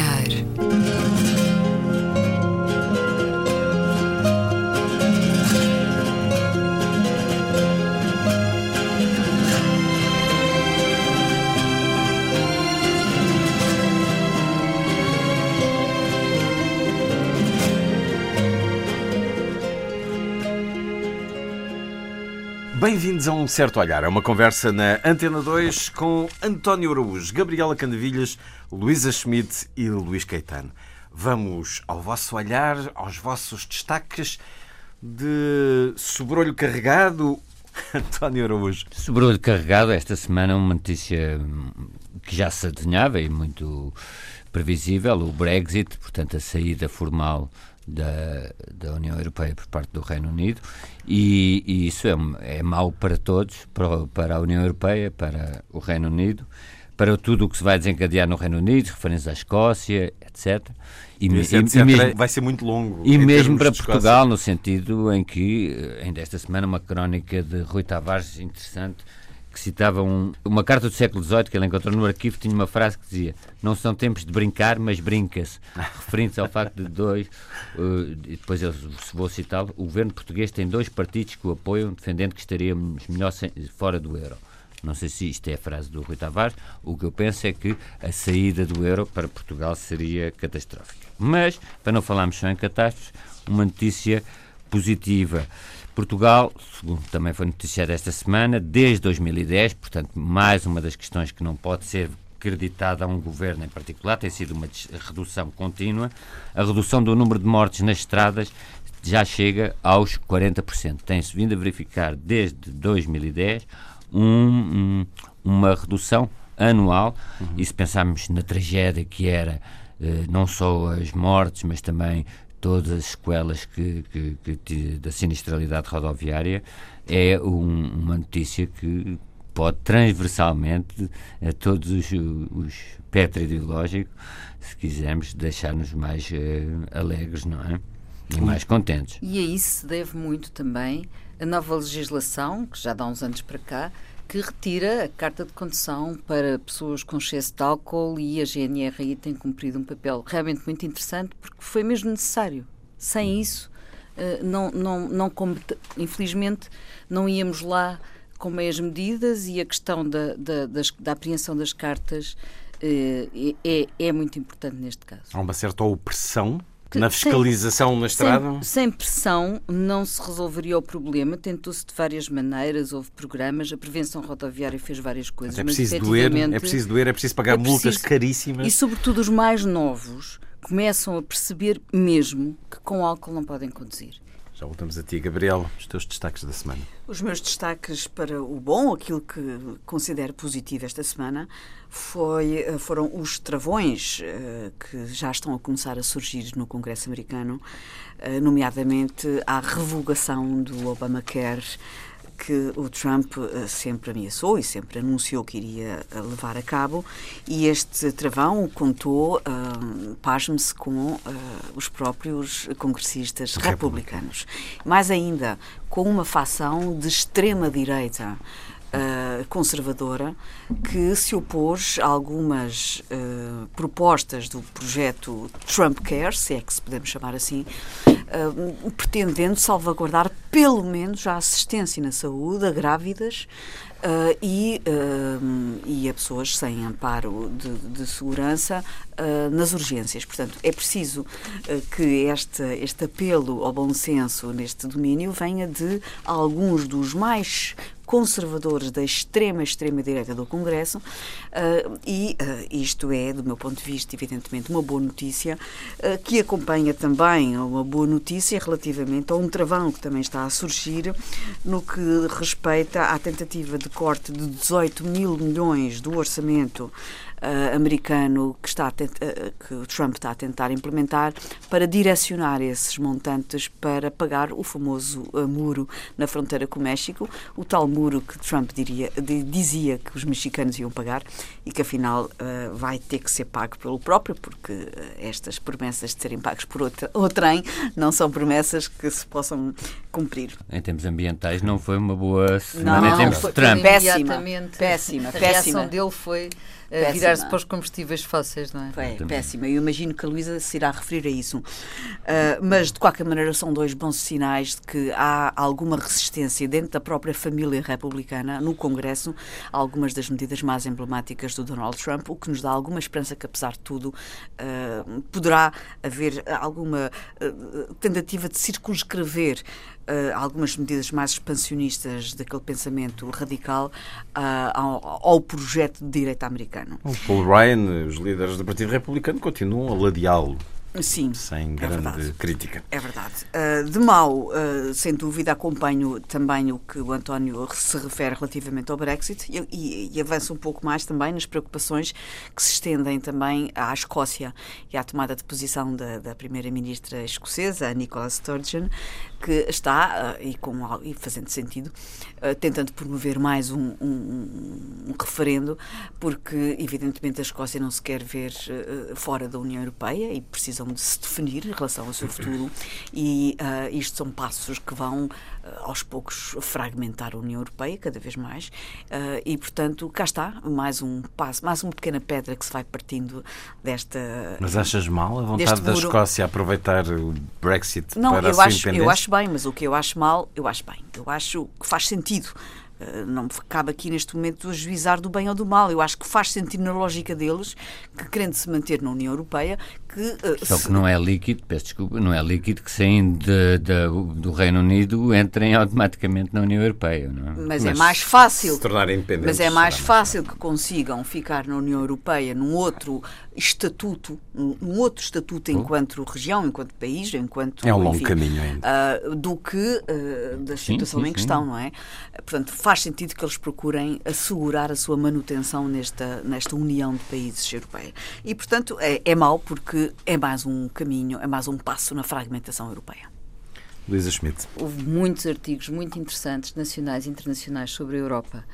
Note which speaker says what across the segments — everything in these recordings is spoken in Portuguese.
Speaker 1: olhar.
Speaker 2: Bem-vindos a um certo olhar. É uma conversa na Antena 2 com António Araújo, Gabriela Candevilhas, Luísa Schmidt e Luís Caetano. Vamos ao vosso olhar, aos vossos destaques de sobrolho carregado. António Araújo.
Speaker 3: Sobrolho carregado, esta semana uma notícia que já se adivinhava e muito previsível, o Brexit, portanto a saída formal da, da União Europeia por parte do Reino Unido e, e isso é, é mau para todos, para, para, a União Europeia, para o Reino Unido, para tudo o que se vai desencadear no Reino Unido, referências à Escócia, etc.
Speaker 2: E, e, etc, e mesmo, vai ser muito longo.
Speaker 3: E mesmo para Portugal, no sentido em que, eh, ainda esta semana, uma crónica de Rui Tavares interessante que citava um, uma carta do século XVIII que ele encontrou no arquivo, tinha uma frase que dizia não são tempos de brincar, mas brinca-se, referindo-se ao facto de dois, uh, depois eu vou citá-lo, o governo português tem dois partidos que o apoiam, defendendo que estaríamos melhor sem, fora do euro. Não sei se isto é a frase do Rui Tavares, o que eu penso é que a saída do euro para Portugal seria catastrófica. Mas, para não falarmos só em catástrofes, uma notícia positiva. Portugal, segundo também foi noticiado esta semana, desde 2010, portanto, mais uma das questões que não pode ser acreditada a um governo em particular, tem sido uma redução contínua. A redução do número de mortes nas estradas já chega aos 40%. Tem-se vindo a verificar desde 2010 um, um, uma redução anual. Uhum. E se pensarmos na tragédia que era eh, não só as mortes, mas também todas as sequelas que, que, que da sinistralidade rodoviária, é um, uma notícia que pode transversalmente a todos os, os espectro ideológico, se quisermos, deixar-nos mais uh, alegres, não é? E mais contentes.
Speaker 4: E a isso se deve muito também a nova legislação, que já dá uns anos para cá, que retira a carta de condução para pessoas com excesso de álcool e a GNR tem cumprido um papel realmente muito interessante porque foi mesmo necessário. Sem isso, eh, não, não, não, infelizmente, não íamos lá com meias medidas e a questão da, da, das, da apreensão das cartas eh, é, é muito importante neste caso.
Speaker 2: Há uma certa opressão na fiscalização sem, na estrada?
Speaker 4: Sem, sem, pressão não se resolveria o problema. Tentou-se de várias maneiras, houve programas, a prevenção rodoviária fez várias coisas.
Speaker 2: Mas é preciso mas, doer, é preciso doer, é preciso pagar é preciso, multas caríssimas.
Speaker 4: E sobretudo os mais novos começam a perceber mesmo que com álcool não podem conduzir.
Speaker 2: Já voltamos a ti, Gabriel, os teus destaques da semana.
Speaker 5: Os meus destaques para o bom, aquilo que considero positivo esta semana, foi, eh, foram os travões uh, que já estão a começar a surgir no Congresso americano, uh, nomeadamente a revogação do Obamacare que o Trump uh, sempre ameaçou e sempre anunciou que iria uh, levar a cabo, e este travão contou, uh, pasme-se, com uh, os próprios congressistas republicanos. Mais ainda, com uma facção de extrema-direita. Uh, conservadora que se opôs a algumas uh, propostas do projeto Trump Care, se é que se podemos chamar assim, uh, pretendendo salvaguardar pelo menos a assistência na saúde a grávidas Uh, e, uh, e a pessoas sem amparo de, de segurança uh, nas urgências. Portanto, é preciso que este, este apelo ao bom senso neste domínio venha de alguns dos mais conservadores da extrema, extrema direita do Congresso uh, e uh, isto é, do meu ponto de vista, evidentemente uma boa notícia uh, que acompanha também uma boa notícia relativamente a um travão que também está a surgir no que respeita à tentativa de corte de 18 mil milhões do orçamento uh, americano que, está uh, que o Trump está a tentar implementar para direcionar esses montantes para pagar o famoso uh, muro na fronteira com o México, o tal muro que Trump diria, dizia que os mexicanos iam pagar e que afinal vai ter que ser pago pelo próprio, porque estas promessas de serem pagos por outra, outrem não são promessas que se possam cumprir.
Speaker 3: Em termos ambientais, não foi uma boa semana
Speaker 5: Não,
Speaker 3: em termos
Speaker 5: foi-
Speaker 3: de Trump.
Speaker 5: Péssima,
Speaker 4: Imediatamente,
Speaker 5: péssima,
Speaker 4: a
Speaker 5: péssima.
Speaker 4: reação dele foi uh, virar-se para os combustíveis fósseis, não é?
Speaker 5: Foi péssima. Eu imagino que a Luísa se irá referir a isso. Ah, mas, de qualquer maneira, são dois bons sinais de que há alguma resistência dentro da própria família republicana, no Congresso, a algumas das medidas mais emblemáticas do Donald Trump, o que nos dá alguma esperança que, apesar de tudo, ah, poderá haver alguma ah, tentativa de circunscrever ah, algumas medidas mais expansionistas daquele pensamento radical ah, ao, ao projeto de direita americano.
Speaker 2: O Paul Ryan, os líderes do Partido Republicano, continuam a ladeá-lo,
Speaker 5: Sim.
Speaker 2: sem
Speaker 5: É
Speaker 2: grande
Speaker 5: verdade.
Speaker 2: crítica.
Speaker 5: É verdade. Uh, de mau, uh, sem dúvida, acompanho também o que o António se refere relativamente ao Brexit e, e, e avanço um pouco mais também nas preocupações que se estendem também à Escócia e à tomada de posição da, da Primeira-Ministra escocesa, Nicola Sturgeon, que está, uh, e, com, e fazendo sentido, tentando promover mais um, um- um referendo, porque, evidentemente, a Escócia não se quer ver fora da União Europeia e precisam de se definir em relação ao seu futuro. E uh, isto são passos que vão, uh, aos poucos, fragmentar a União Europeia cada vez mais. Uh, e, portanto, cá está, mais um passo, mais uma pequena pedra que se vai partindo desta.
Speaker 2: Mas achas mal a vontade da. Apescocia aproveitar o Brexit
Speaker 5: Não,
Speaker 2: para a
Speaker 5: eu
Speaker 2: sua
Speaker 5: acho, eu acho bem, mas o que eu acho mal, eu acho bem. Eu acho que faz sentido. Não me cabe aqui neste momento ajuizar do bem ou do mal. Eu acho que faz sentido na lógica deles, que querendo se manter na União Europeia, que. uh,
Speaker 3: Só que não é líquido, peço desculpa, não é líquido que saem de- de- do Reino Unido entrem automaticamente na União Europeia, não é?
Speaker 5: Mas, é
Speaker 2: Mas
Speaker 5: mais fácil.
Speaker 2: se tornarem independentes,
Speaker 5: Mas é mais fácil que consigam ficar na União Europeia num outro estatuto, num outro estatuto enquanto região, enquanto país, enquanto.
Speaker 2: É um longo
Speaker 5: enfim,
Speaker 2: caminho ainda.
Speaker 5: ah, do que ah, da
Speaker 3: Sim,
Speaker 5: situação
Speaker 3: sim,
Speaker 5: em
Speaker 3: sim.
Speaker 5: questão, não é? Portanto, faz sentido que eles procurem assegurar a sua manutenção nesta, nesta união de países europeia. E, portanto, é, é mau porque é mais um caminho, é mais um passo na fragmentação europeia.
Speaker 2: Luísa Schmidt.
Speaker 4: Houve muitos artigos muito interessantes, nacionais e internacionais, sobre a Europa.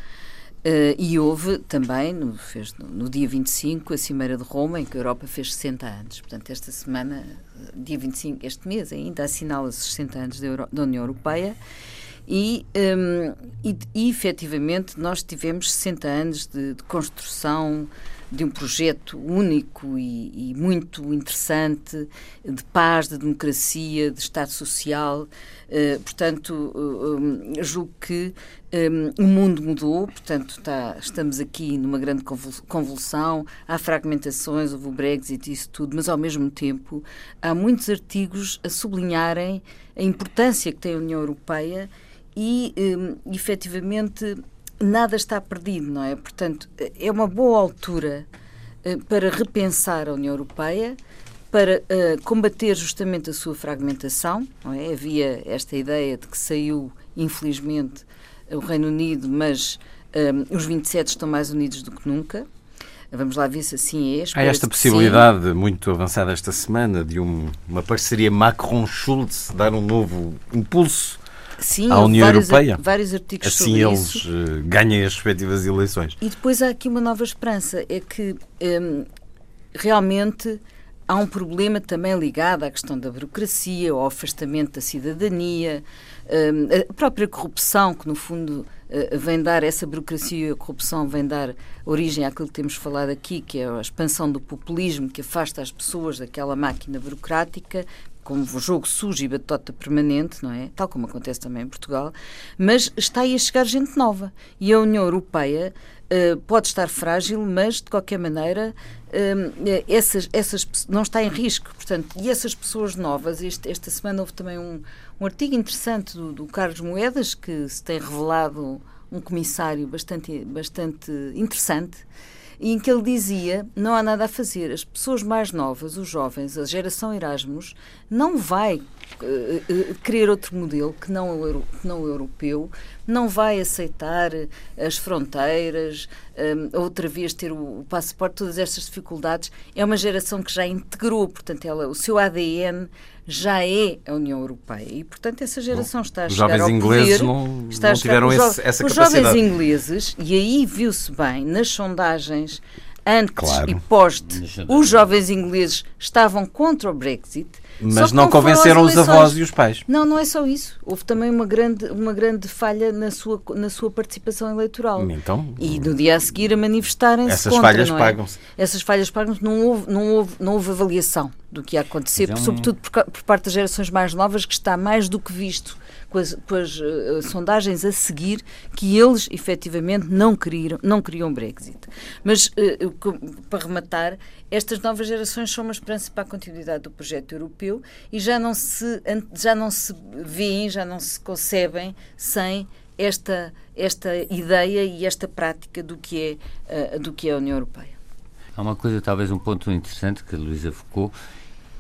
Speaker 4: Eh, e houve também, no, fez no, no dia 25, a Cimeira de Roma, em que a Europa fez 60 anos. Portanto, esta semana, eh, dia 25, este mês ainda, assinala-se 60 anos da, Euro- da União Europeia. E, hum, e, e, efetivamente, nós tivemos 60 anos de, de construção de um projeto único e, e muito interessante de paz, de democracia, de Estado Social. Eh, portanto, eh, hum, julgo que hum, o mundo mudou, portanto, tá- estamos aqui numa grande convul- convulsão, há fragmentações, houve o Brexit e isso tudo, mas ao mesmo tempo há muitos artigos a sublinharem a importância que tem a União Europeia e, hum, efetivamente, nada está perdido, não é? Portanto, é uma boa altura eh, para repensar a União Europeia, para eh, combater justamente a sua fragmentação, não é? Havia esta ideia de que saiu, infelizmente, o Reino Unido, mas hum, os 27 estão mais unidos do que nunca. Vamos lá ver se assim é.
Speaker 2: Há esta possibilidade muito avançada esta semana de um- uma parceria Macron-Schulz dar um novo impulso.
Speaker 4: Sim,
Speaker 2: à União
Speaker 4: vários,
Speaker 2: Europeia.
Speaker 4: vários artigos
Speaker 2: Assim eles
Speaker 4: isso.
Speaker 2: eh, ganhem as respectivas eleições.
Speaker 4: E depois há aqui uma nova esperança, é que hum, realmente há um problema também ligado à questão da burocracia, ao afastamento da cidadania, hum, a própria corrupção, que no fundo eh, vem dar, essa burocracia e a corrupção vem dar origem àquilo que temos falado aqui, que é a expansão do populismo que afasta as pessoas daquela máquina burocrática, como o jogo sujo e batota permanente, não é? Tal como acontece também em Portugal, mas está aí a chegar gente nova. E a União Europeia eh, pode estar frágil, mas de qualquer maneira eh, essas, essas, não está em risco. Portanto, e essas pessoas novas, este- esta semana houve também um, um artigo interessante do, do Carlos Moedas, que se tem revelado um comissário bastante, bastante interessante, e em que ele dizia não há nada a fazer. As pessoas mais novas, os jovens, a geração Erasmus, não vai querer outro modelo que não, o euro- que não o europeu, não vai aceitar eh, as fronteiras, eh, outra vez ter o, o passaporte, todas estas dificuldades. É uma geração que já integrou, portanto, ela, o seu ADN já é a União Europeia. E, portanto, essa geração está a
Speaker 2: os
Speaker 4: chegar
Speaker 2: jovens
Speaker 4: ao
Speaker 2: ingleses
Speaker 4: poder,
Speaker 2: não-
Speaker 4: está a
Speaker 2: não
Speaker 4: chegar-
Speaker 2: tiveram
Speaker 4: os
Speaker 2: esse- essa
Speaker 4: Os
Speaker 2: capacidade.
Speaker 4: jovens ingleses, e aí viu-se bem nas sondagens antes
Speaker 2: Claro.
Speaker 4: e pós, os jovens ingleses estavam contra o Brexit.
Speaker 2: Mas não convenceram os avós e os pais.
Speaker 4: Não, não é só isso. Houve também uma grande, uma grande falha na sua, na sua participação eleitoral.
Speaker 2: Então,
Speaker 4: E no dia a seguir a manifestarem-se
Speaker 2: Essas
Speaker 4: contra,
Speaker 2: falhas
Speaker 4: não é?
Speaker 2: pagam-se.
Speaker 4: Essas falhas pagam-se. Não houve, não, houve, não houve avaliação do que ia acontecer,
Speaker 3: é um-
Speaker 4: sobretudo por, por parte das gerações mais novas, que está mais do que visto com as, com as, eh, sondagens a seguir que eles efetivamente não queriam, não queriam Brexit. Mas, que- para rematar, estas novas gerações são uma esperança para a continuidade do projeto europeu e já não se, já não se veem, já não se concebem sem esta, esta ideia e esta prática do que é, eh, do que é a União Europeia.
Speaker 3: Há uma coisa, talvez um ponto interessante que a Luísa focou,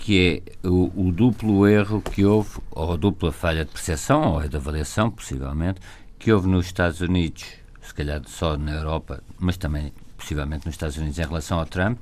Speaker 3: que é o, o duplo erro que houve, ou a dupla falha de percepção, ou de avaliação, possivelmente, que houve nos Estados Unidos, se calhar só na Europa, mas também possivelmente nos Estados Unidos em relação ao Trump,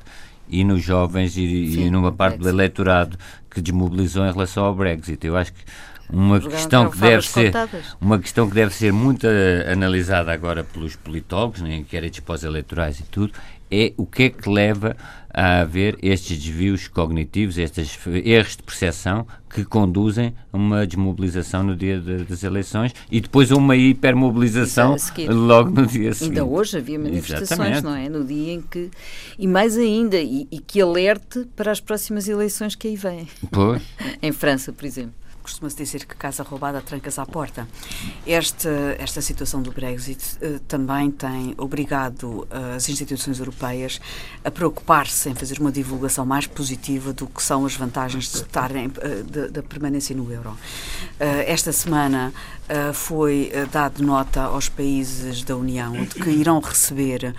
Speaker 3: e nos jovens e, e
Speaker 4: Sim,
Speaker 3: numa
Speaker 4: o
Speaker 3: parte do eleitorado que desmobilizou em relação ao Brexit. Eu acho que uma questão que deve ser
Speaker 4: contadas.
Speaker 3: uma questão que deve ser muito eh, analisada agora pelos politólogos, em inquéritos pós-eleitorais e tudo, é o que é que leva a haver estes desvios cognitivos, estes erros de percepção que conduzem a uma desmobilização no dia de- das eleições e depois a uma hipermobilização
Speaker 4: seguir.
Speaker 3: logo no dia seguinte.
Speaker 4: Ainda hoje havia manifestações,
Speaker 3: Exatamente.
Speaker 4: não é? No dia em que. E mais ainda, e, e que alerte para as próximas eleições que aí vêm.
Speaker 3: Pois.
Speaker 4: Em França, por exemplo.
Speaker 5: Costuma-se dizer que casa roubada trancas à porta. Esta, esta situação do Brexit eh, também tem obrigado eh, as instituições europeias a preocupar-se em fazer uma divulgação mais positiva do que são as vantagens de estarem eh, da permanência no euro. Esta semana foi dado nota aos países da União de que irão receber,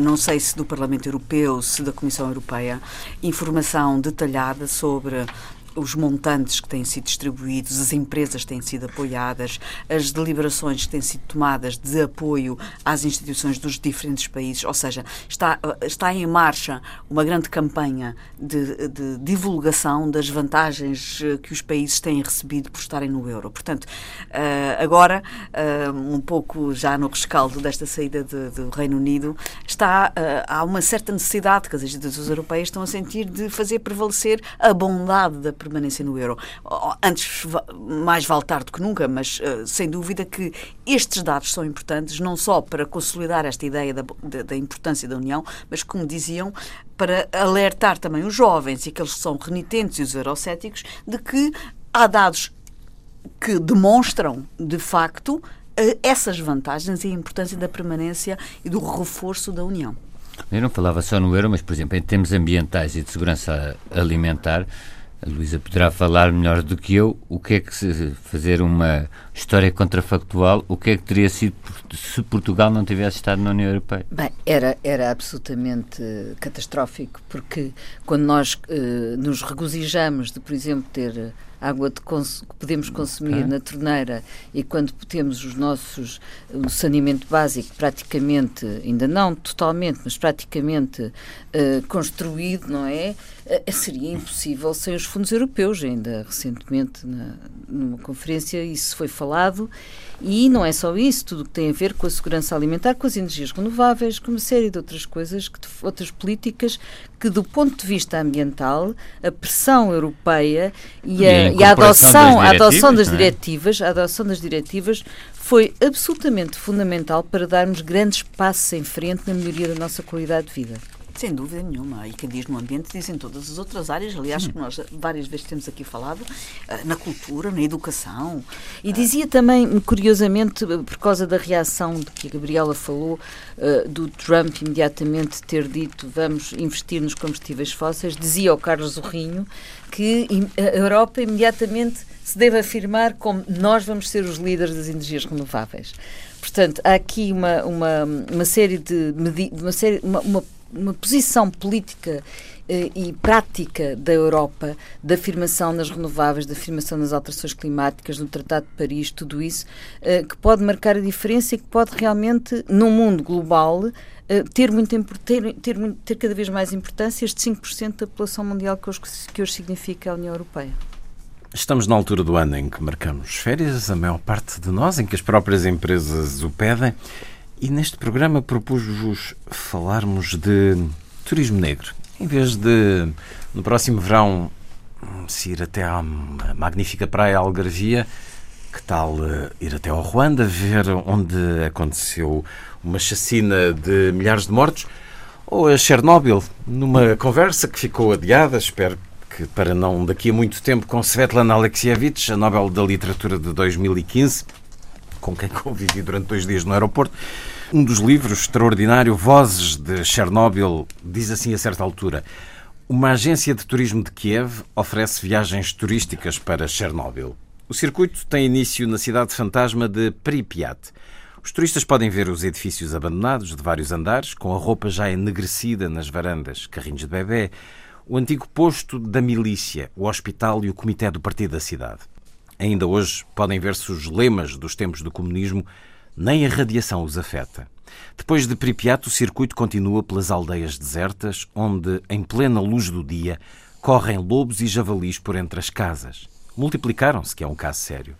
Speaker 5: não sei se do Parlamento Europeu, se da Comissão Europeia, informação detalhada sobre os montantes que têm sido distribuídos, as empresas que têm sido apoiadas, as deliberações que têm sido tomadas de apoio às instituições dos diferentes países, ou seja, está, está em marcha uma grande campanha de, de divulgação das vantagens eh, que os países têm recebido por estarem no euro. Portanto, eh, agora, eh, um pouco já no rescaldo desta saída de- do Reino Unido, está, eh, há uma certa necessidade que as instituições europeias estão a sentir de fazer prevalecer a bondade da permanência no euro. Oh, Antes, va- mais vale tarde que nunca, mas eh, sem dúvida que estes dados são importantes, não só para consolidar esta ideia da, da- da importância da União, mas, como diziam, para alertar também os jovens e aqueles que são renitentes e os eurocéticos de que há dados que demonstram, de facto, eh, essas vantagens e a importância da permanência e do reforço da União.
Speaker 3: Eu não falava só no euro, mas, por exemplo, em termos ambientais e de segurança alimentar, a Luísa poderá falar melhor do que eu o que é que se fazer uma história contrafactual, o que é que teria sido se Portugal não tivesse estado na União Europeia.
Speaker 4: Bem, era, era absolutamente catastrófico, porque quando nós eh, nos regozijamos de, por exemplo, ter água cons- que podemos consumir na torneira e quando temos os nossos o saneamento básico praticamente, ainda não totalmente, mas praticamente eh, construído, não é? Eh, seria impossível sem os fundos europeus. Ainda recentemente, na, numa conferência, isso foi falado. E não é só isso, tudo o que tem a ver com a segurança alimentar, com as energias renováveis, com uma série de outras coisas, que, outras políticas que, do ponto de vista ambiental, a pressão europeia e
Speaker 3: E a
Speaker 4: a, e a adoção,
Speaker 3: das
Speaker 4: a adoção das
Speaker 3: é?
Speaker 4: diretivas, a adoção das diretivas foi absolutamente fundamental para darmos grandes passos em frente na melhoria da nossa qualidade de vida.
Speaker 5: Sem dúvida nenhuma. E quem diz no ambiente diz em todas as outras áreas, aliás, que nós várias vezes temos aqui falado, eh, na cultura, na educação.
Speaker 4: E dizia também, curiosamente, por causa da reação de que a Gabriela falou, eh, do Trump imediatamente ter dito vamos investir nos combustíveis fósseis, dizia o Carlos Zorrinho que a Europa imediatamente se deve afirmar como nós vamos ser os líderes das energias renováveis. Portanto, há aqui uma, uma, uma série de medi- uma, série, uma, uma, uma posição política eh, e prática da Europa, da afirmação nas renováveis, da afirmação nas alterações climáticas, no Tratado de Paris, tudo isso, eh, que pode marcar a diferença e que pode realmente, num mundo global, eh, ter, muito, ter, ter, ter cada vez mais importância este 5% da população mundial que hoje, que hoje significa a União Europeia.
Speaker 2: Estamos na altura do ano em que marcamos férias, a maior parte de nós, em que as próprias empresas o pedem. E neste programa propus-vos falarmos de turismo negro. Em vez de, no próximo verão, se ir até à magnífica praia Algarvia, que tal uh, ir até ao Ruanda, ver onde aconteceu uma chacina de milhares de mortos, ou a Chernobyl, numa conversa que ficou adiada, espero que para não daqui a muito tempo, com Svetlana Alexievich, a Nobel da Literatura de 2015, com quem convivi durante dois dias no aeroporto. Um dos livros extraordinário, Vozes de Chernobyl, diz assim a certa altura: Uma agência de turismo de Kiev oferece viagens turísticas para Chernobyl. O circuito tem início na cidade fantasma de Pripyat. Os turistas podem ver os edifícios abandonados de vários andares, com a roupa já enegrecida nas varandas, carrinhos de bebê, o antigo posto da milícia, o hospital e o comitê do partido da cidade. Ainda hoje podem ver-se os lemas dos tempos do comunismo, nem a radiação os afeta. Depois de Pripyat, o circuito continua pelas aldeias desertas, onde, em plena luz do dia, correm lobos e javalis por entre as casas multiplicaram-se, que é um caso sério.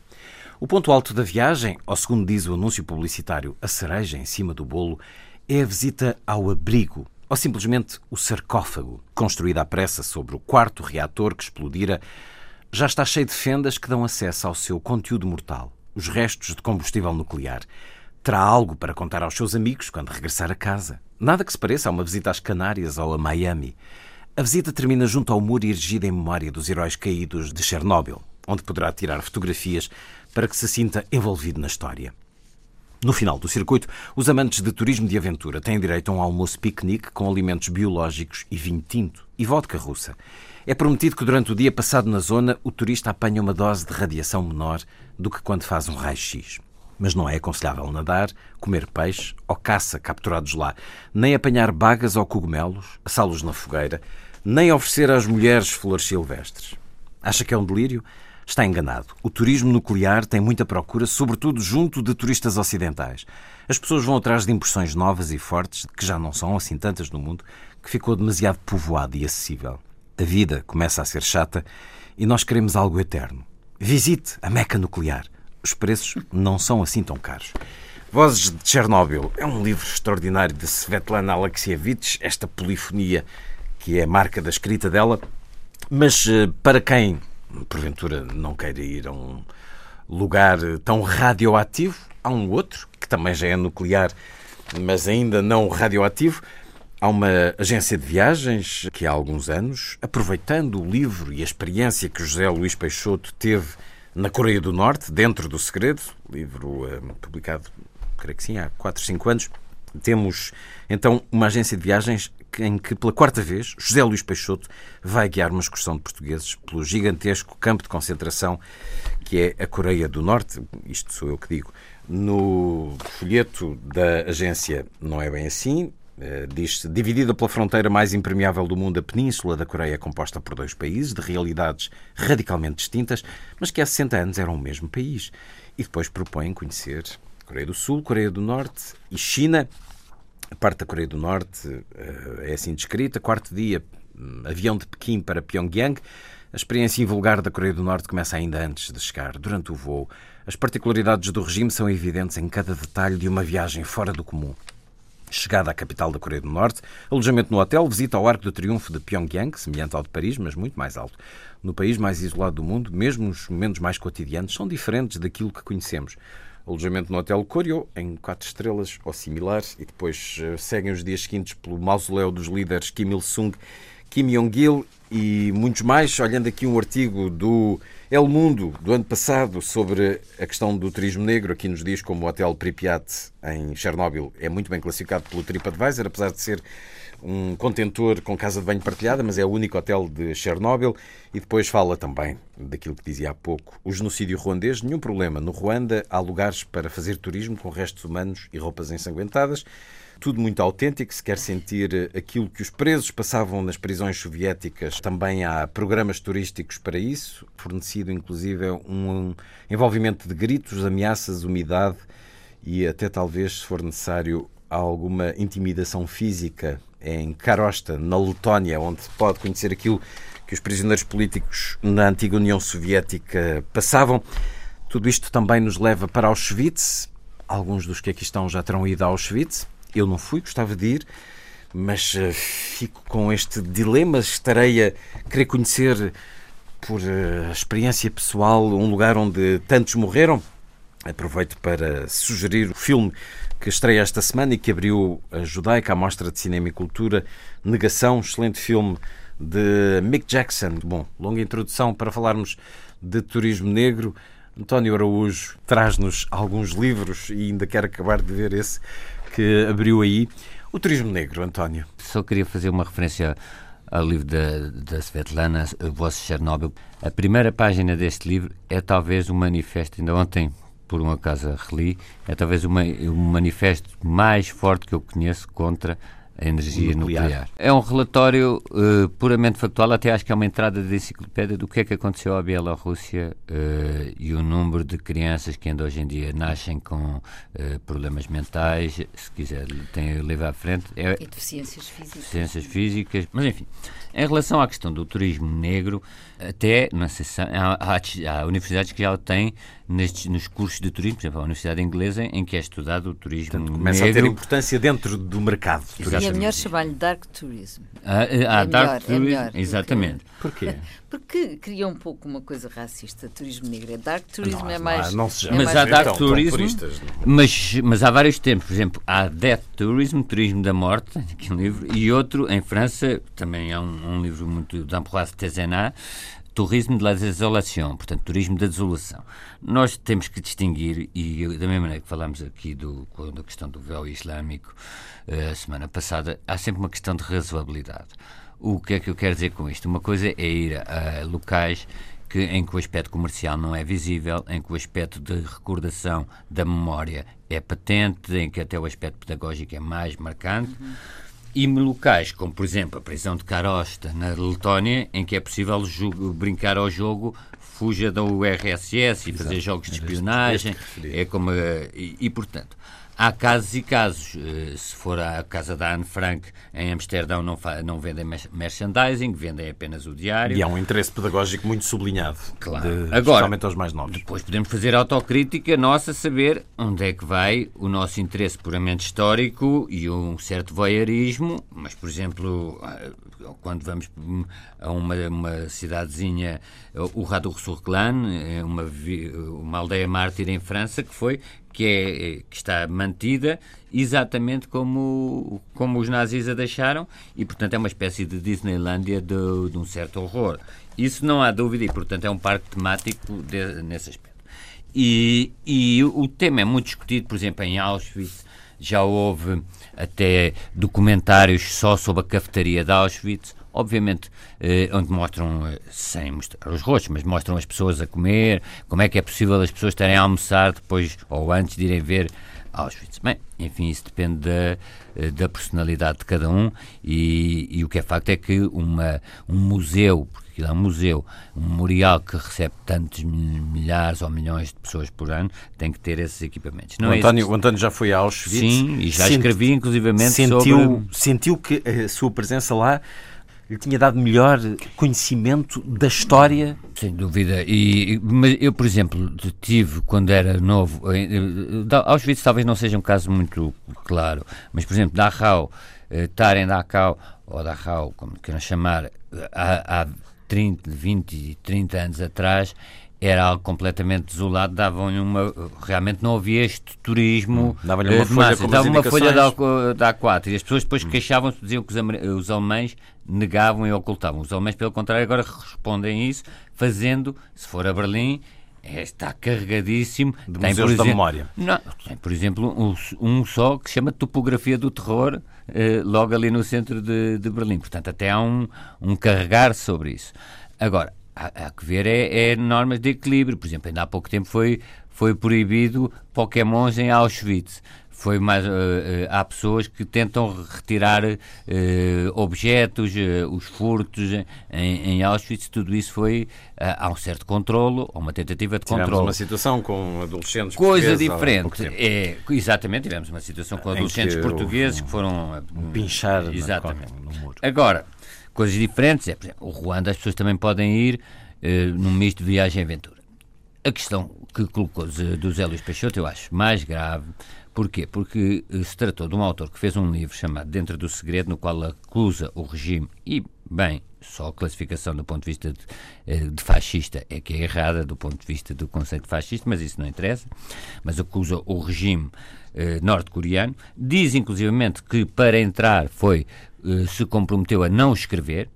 Speaker 2: O ponto alto da viagem, ao segundo diz o anúncio publicitário, a cereja em cima do bolo, é a visita ao abrigo, ou simplesmente o sarcófago, construído à pressa sobre o quarto reator que explodira, já está cheio de fendas que dão acesso ao seu conteúdo mortal, os restos de combustível nuclear. Terá algo para contar aos seus amigos quando regressar a casa. Nada que se pareça a uma visita às Canárias ou a Miami. A visita termina junto ao muro erigido em memória dos heróis caídos de Chernobyl, onde poderá tirar fotografias para que se sinta envolvido na história. No final do circuito, os amantes de turismo de aventura têm direito a um almoço piquenique com alimentos biológicos e vinho tinto e vodka russa. É prometido que durante o dia passado na zona o turista apanha uma dose de radiação menor do que quando faz um raio-x. Mas não é aconselhável nadar, comer peixe ou caça capturados lá, nem apanhar bagas ou cogumelos, assá-los na fogueira, nem oferecer às mulheres flores silvestres. Acha que é um delírio? Está enganado. O turismo nuclear tem muita procura, sobretudo junto de turistas ocidentais. As pessoas vão atrás de impressões novas e fortes, que já não são assim tantas no mundo, que ficou demasiado povoado e acessível. A vida começa a ser chata e nós queremos algo eterno. Visite a Meca Nuclear. Os preços não são assim tão caros. Vozes de Chernobyl é um livro extraordinário de Svetlana Alexievich, esta polifonia que é a marca da escrita dela. Mas eh, para quem, porventura, não queira ir a um lugar tão radioativo, há um outro, que também já é nuclear, mas ainda não radioativo. Há uma agência de viagens que há alguns anos, aproveitando o livro e a experiência que José Luís Peixoto teve na Coreia do Norte, dentro do Segredo, livro eh, publicado, creio que sim, há 4, 5 anos, temos então uma agência de viagens em que, pela quarta vez, José Luís Peixoto vai guiar uma excursão de portugueses pelo gigantesco campo de concentração que é a Coreia do Norte. Isto sou eu que digo. No folheto da agência não é bem assim. Uh, Diz-se dividida pela fronteira mais impermeável do mundo, a Península da Coreia é composta por dois países de realidades radicalmente distintas, mas que há 60 anos eram o mesmo país. E depois propõem conhecer Coreia do Sul, Coreia do Norte e China a parte da Coreia do Norte eh, é assim descrita. Quarto dia, hum, avião de Pequim para Pyongyang. A experiência invulgar da Coreia do Norte começa ainda antes de chegar. Durante o voo, as particularidades do regime são evidentes em cada detalhe de uma viagem fora do comum. Chegada à capital da Coreia do Norte, alojamento no hotel, visita ao Arco do Triunfo de Pyongyang, semelhante ao de Paris, mas muito mais alto. No país mais isolado do mundo, mesmo os momentos mais cotidianos são diferentes daquilo que conhecemos alojamento no Hotel Koryo, em quatro estrelas ou similar, e depois uh, seguem os dias seguintes pelo mausoléu dos líderes Kim Il-sung, Kim Jong-il e muitos mais. Olhando aqui um artigo do El Mundo do ano passado sobre a questão do turismo negro, aqui nos dias como o Hotel Pripyat em Chernobyl é muito bem classificado pelo TripAdvisor, apesar de ser um contentor com casa de banho partilhada, mas é o único hotel de Chernobyl. E depois fala também daquilo que dizia há pouco, o genocídio ruandês. Nenhum problema. No Ruanda há lugares para fazer turismo com restos humanos e roupas ensanguentadas. Tudo muito autêntico. Se quer sentir aquilo que os presos passavam nas prisões soviéticas, também há programas turísticos para isso, fornecido inclusive um envolvimento de gritos, ameaças, umidade e até talvez, se for necessário, alguma intimidação física em Karosta, na Letónia, onde pode conhecer aquilo que os prisioneiros políticos na antiga União Soviética passavam. Tudo isto também nos leva para Auschwitz, Alguns dos que aqui estão já terão ido a Auschwitz. Eu não fui, gostava de ir, mas uh, fico com este dilema. Estarei a querer conhecer, por uh, experiência pessoal, um lugar onde tantos morreram. Aproveito para sugerir o filme que estreia esta semana e que abriu a Judaica, a Mostra de Cinema e Cultura, Negação, excelente filme de Mick Jackson. Bom, longa introdução para falarmos de turismo negro. António Araújo traz-nos alguns livros e ainda quero acabar de ver esse que abriu aí. O turismo negro, António.
Speaker 3: Só queria fazer uma referência ao livro da, da Svetlana Voz Chernobyl. A primeira página deste livro é talvez um manifesto, ainda ontem por um acaso reli, é talvez uma, um manifesto mais forte que eu conheço contra a energia nuclear. nuclear. É um relatório uh, puramente factual, até acho que é uma entrada de enciclopédia do que é que aconteceu à Bielorrússia uh, e o número de crianças que ainda hoje em dia nascem com uh, problemas mentais, se quiser, tem levar à frente.
Speaker 4: É, e deficiências físicas.
Speaker 3: Deficiências físicas, mas enfim. Em relação à questão do turismo negro, até na seção, há, há, há universidades que já o têm nestes, nos cursos de turismo, por exemplo, a Universidade Inglesa, em que é estudado o turismo Portanto,
Speaker 2: começa
Speaker 3: negro.
Speaker 2: a ter importância dentro do mercado.
Speaker 4: E é melhor chamar-lhe Dark Tourism.
Speaker 3: Ah, é, ah, é Dark melhor, Tourism, é melhor, exatamente.
Speaker 2: Porque... Porquê?
Speaker 4: Porque cria um pouco uma coisa racista, turismo negro. É dark tourism não, é mais.
Speaker 2: Não, se
Speaker 3: é mas
Speaker 2: mais
Speaker 3: há dark tourism, mas, mas há vários tempos. Por exemplo, há death tourism, turismo da morte, aqui um livro, e outro em França, também é um, um livro muito d'Ambroise Tezenat, Turismo de la Desolação, portanto, turismo da desolação. Nós temos que distinguir, e da mesma maneira que falámos aqui do, da questão do véu islâmico uh, a semana passada, há sempre uma questão de razoabilidade. O que é que eu quero dizer com isto? Uma coisa é ir a locais que, em que o aspecto comercial não é visível, em que o aspecto de recordação da memória é patente, em que até o aspecto pedagógico é mais marcante. Uhum e locais como, por exemplo, a prisão de Carosta, na Letónia, em que é possível brincar ao jogo fuja da URSS e Exato. fazer jogos de espionagem. É como, e, e, portanto, Há casos e casos. Eh, se for a casa da Anne Frank em Amsterdão, não, não vendem merchandising, vendem apenas o diário.
Speaker 2: E há um interesse pedagógico muito sublinhado.
Speaker 3: Claro. De,
Speaker 2: Agora, especialmente aos mais novos.
Speaker 3: Depois podemos fazer autocrítica nossa, saber onde é que vai o nosso interesse puramente histórico e um certo voyeurismo. Mas, por exemplo, ah, quando vamos a uma, uma cidadezinha, o Radou Surclan, é uma, uma aldeia mártir em França, que foi que, é, que está mantida exatamente como, como os nazis a deixaram e, portanto, é uma espécie de Disneylândia de, de um certo horror. Isso não há dúvida e, portanto, é um parque temático de, nesse aspecto. E, e o tema é muito discutido, por exemplo, em Auschwitz já houve até documentários só sobre a cafetaria de Auschwitz, obviamente, eh, onde mostram, eh, sem mostrar os rostos, mas mostram as pessoas a comer, como é que é possível as pessoas estarem a almoçar depois ou antes de irem ver Auschwitz. Bem, enfim, isso depende da, eh, da personalidade de cada um e, e, o que é facto é que uma, um museu, porque aquilo é um museu, um memorial que recebe tantos milhares ou milhões de pessoas por ano, tem que ter esses equipamentos.
Speaker 2: Não o, é António, o António já foi a Auschwitz.
Speaker 3: Sim, e já escrevi inclusivamente
Speaker 2: sentiu,
Speaker 3: sobre...
Speaker 2: Sentiu que a sua presença lá lhe tinha dado melhor conhecimento da história?
Speaker 3: Sem dúvida. E, mas eu, por exemplo, tive, quando era novo, Auschwitz talvez não seja um caso muito claro, mas, por exemplo, Dachau, eh, estar em Dachau, ou Dachau, como queiram chamar, há, há 30, 20, 30 anos atrás, era algo completamente desolado, davam-lhe uma. Realmente não havia este turismo. Hum,
Speaker 2: davam-lhe uma, uh, folha com Dava
Speaker 3: uma folha da, da A4 e as pessoas depois hum. queixavam-se, diziam que os, os, alemães negavam e ocultavam. Os alemães, pelo contrário, agora respondem a isso, fazendo, se for a Berlim, é, está carregadíssimo.
Speaker 2: De tem, museus exemplo, da memória.
Speaker 3: Não, tem, por exemplo, um, um, só que se chama Topografia do Terror, uh, logo ali no centro de, de Berlim. Portanto, até há um, um carregar sobre isso. Agora, há, há que ver é, é, normas de equilíbrio. Por exemplo, ainda há pouco tempo foi, foi proibido Pokémons em Auschwitz. Foi mais, uh, uh, há pessoas que tentam retirar uh, objetos, os furtos em, em, Auschwitz, tudo isso foi. há um certo controlo, ou uma tentativa de. Tivemos
Speaker 2: uma situação com adolescentes
Speaker 3: Coisa diferente. É, exatamente, tivemos uma situação com adolescentes portugueses que foram.
Speaker 2: Um pinchar
Speaker 3: exatamente.
Speaker 2: No, no muro.
Speaker 3: Agora, coisas diferentes. É, por exemplo, o Ruanda as pessoas também podem ir uh, num misto de viagem e aventura. A questão que colocou do Zé Luís Peixoto eu acho mais grave. Porquê? Porque eh, se tratou de um autor que fez um livro chamado Dentro do Segredo, no qual acusa o regime e, bem, só a classificação do ponto de vista de, eh, de, fascista é que é errada, do ponto de vista do conceito fascista, mas isso não interessa. Mas acusa o regime eh, norte-coreano. Diz, inclusivamente, que para entrar foi, eh, se comprometeu a não escrever,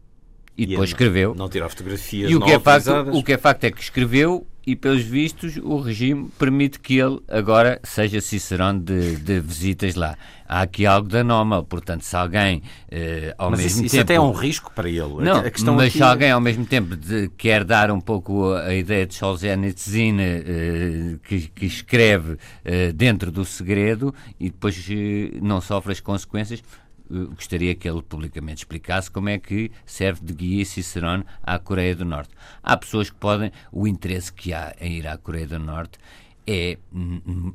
Speaker 3: e, e depois escreveu.
Speaker 2: Não tirar fotografias
Speaker 3: e o que, é facto, o que é facto é que escreveu e, pelos vistos, o regime permite que ele agora seja cicerone de, de visitas lá. Há aqui algo de anómalo, portanto, se alguém eh, ao
Speaker 2: mas
Speaker 3: mesmo
Speaker 2: isso,
Speaker 3: tempo...
Speaker 2: Isso até é um risco para ele.
Speaker 3: Não, mas aqui... se alguém ao mesmo tempo de, quer dar um pouco a, a ideia de Solzhenitsyn eh, que, que, escreve eh, dentro do segredo e depois eh, não sofre as consequências, gostaria que ele publicamente explicasse como é que serve de guia e Cicerone à Coreia do Norte. Há pessoas que podem, o interesse que há em ir à Coreia do Norte é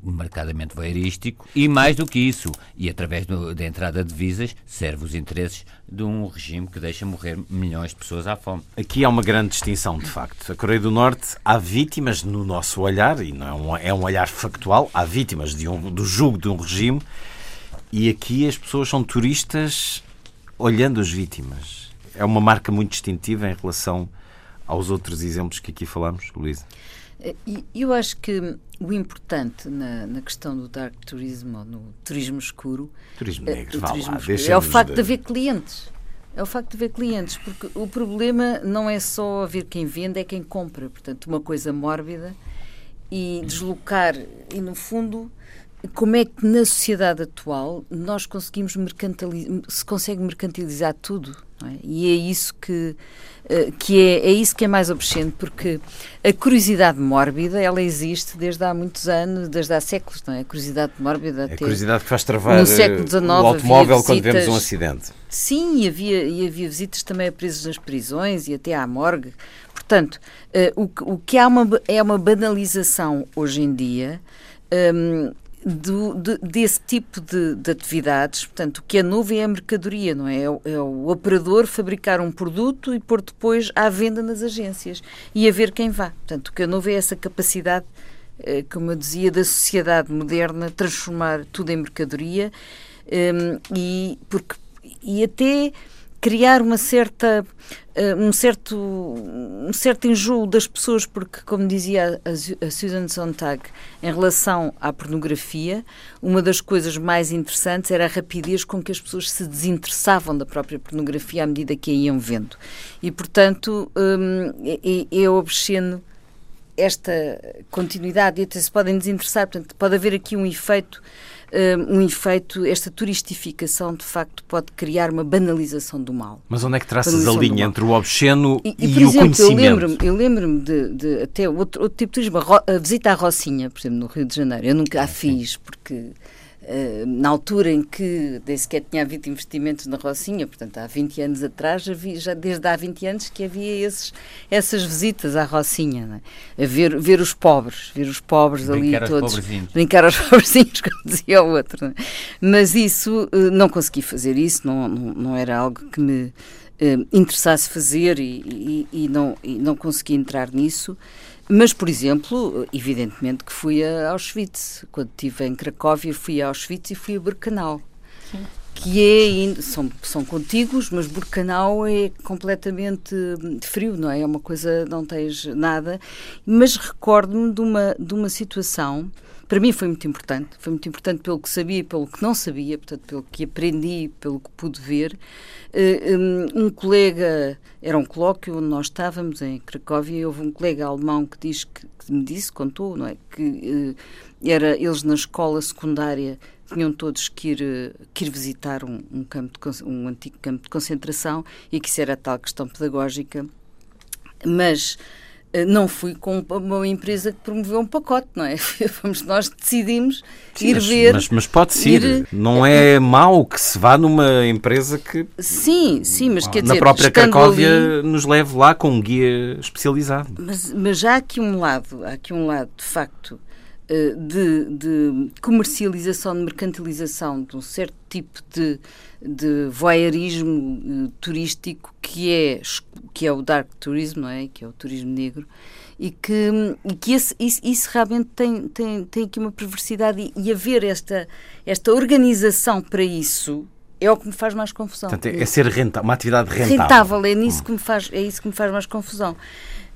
Speaker 3: marcadamente voyeurístico e mais do que isso, e através do, da entrada de visas serve os interesses de um regime que deixa morrer milhões de pessoas à fome.
Speaker 2: Aqui há uma grande distinção, de facto. A Coreia do Norte há vítimas no nosso olhar, e não é um, é um olhar factual, há vítimas de um, do jugo de um regime e aqui as pessoas são turistas olhando as vítimas. É uma marca muito distintiva em relação aos outros exemplos que aqui falamos, Luísa.
Speaker 4: Eu acho que o importante na, na questão do dark tourism ou no turismo escuro,
Speaker 2: turismo eh, negro, turismo
Speaker 4: lá, escuro, é o facto de... de haver clientes. É o facto de haver clientes, porque o problema não é só haver quem vende, é quem compra. Portanto, uma coisa mórbida e deslocar, e no fundo, como é que na sociedade atual nós conseguimos mercantilizar, se consegue mercantilizar tudo, é? E é isso que, eh, que é, é isso que é mais obsceno, porque a curiosidade mórbida, ela existe desde há muitos anos, desde há séculos, não é? A curiosidade mórbida
Speaker 2: até... A curiosidade que faz travar no século XIX, o automóvel visitas, quando vemos um acidente.
Speaker 4: Sim, e havia, e havia visitas também a presos nas prisões e até à morgue. Portanto, uh, o, o que há uma, é uma banalização hoje em dia um, do, de, desse tipo de, de, atividades. Portanto, o que é novo é a mercadoria, não é? É o, é o, operador fabricar um produto e pôr depois à venda nas agências e a ver quem vá. Portanto, o que é novo é essa capacidade, eh, como eu dizia, da sociedade moderna transformar tudo em mercadoria um, e, porque, e até criar uma certa uh, um certo um certo enjoo das pessoas porque como dizia a, Susan Sontag em relação à pornografia uma das coisas mais interessantes era a rapidez com que as pessoas se desinteressavam da própria pornografia à medida que a iam vendo. E portanto um, é, é obsceno esta continuidade e até se podem desinteressar portanto pode haver aqui um efeito um efeito, esta turistificação de facto pode criar uma banalização do mal.
Speaker 2: Mas onde é que traças a linha entre o obsceno e, e, e exemplo, o conhecimento?
Speaker 4: Eu lembro-me eu lembro de, de, até outro, outro tipo de turismo, a, a visita à Rocinha, por exemplo, no Rio de Janeiro. Eu nunca a fiz porque na altura em que nem sequer tinha havido investimentos na Rocinha, portanto há 20 anos atrás, já desde há 20 anos que havia esses, essas visitas à Rocinha, é? a ver, ver os pobres, ver os pobres
Speaker 3: brincar
Speaker 4: ali todos.
Speaker 3: Brincar
Speaker 4: aos pobrezinhos, como dizia o outro. É? Mas isso, uh, não consegui fazer isso, não, não, não era algo que me uh, interessasse fazer e, e, e, não, e não consegui entrar nisso. Mas, por exemplo, evidentemente que fui a Auschwitz. Quando estive em Cracóvia, fui a Auschwitz e fui a Birkenau. Sim. Que é, são, são contíguos, mas Burcanau é completamente frio, não é? É uma coisa, não tens nada. Mas recordo-me de uma, de uma situação para mim foi muito importante. Foi muito importante pelo que sabia pelo que não sabia, portanto, pelo que aprendi, pelo que pude ver. Eh, um colega, era um colóquio onde nós estávamos em Cracóvia, e houve um colega alemão que, diz, que, me disse, contou, não é? Que eh, era, eles na escola secundária tinham todos que ir, eh, que ir visitar um, um, campo de, um antigo campo de concentração e que isso era tal questão pedagógica. Mas não fui com uma empresa que promoveu um pacote, não é? Fomos nós decidimos Sim, ir
Speaker 2: mas,
Speaker 4: ver.
Speaker 2: Mas, mas pode-se ir. ir. Não é mau que se vá numa empresa que.
Speaker 4: Sim, sim, mas quer
Speaker 2: dizer. Na própria Cracóvia ali, nos leve lá com um guia especializado.
Speaker 4: Mas, mas há aqui um lado, há aqui um lado, de facto, eh, de, de, comercialização, de mercantilização de um certo tipo de, de voyeurismo uh, turístico que é, que é o dark tourism, não é? que é o turismo negro, e que, e que esse, isso, isso, realmente tem, tem, tem aqui uma perversidade e, e haver esta, esta organização para isso é o que me faz mais confusão.
Speaker 2: Portanto, é, é ser rentável, uma atividade rentável.
Speaker 4: Rentável, é, nisso hum. que me faz, é isso que me faz mais confusão.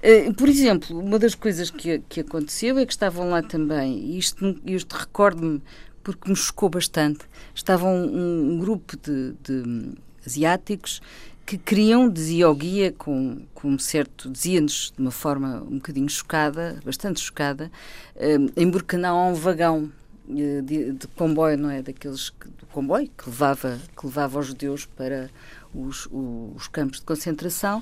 Speaker 4: Uh, por exemplo, uma das coisas que, que aconteceu é que estavam lá também, e isto, isto recordo-me porque me chocou bastante, estavam um, um grupo de, de, asiáticos que queriam, dizia o guia, com, com um certo, dizia-nos de uma forma um bocadinho chocada, bastante chocada, uh, emborcanar um vagão eh, de, de, comboio, não é? Daqueles que, do comboio que levava, que levava os judeus para os, os campos de concentração.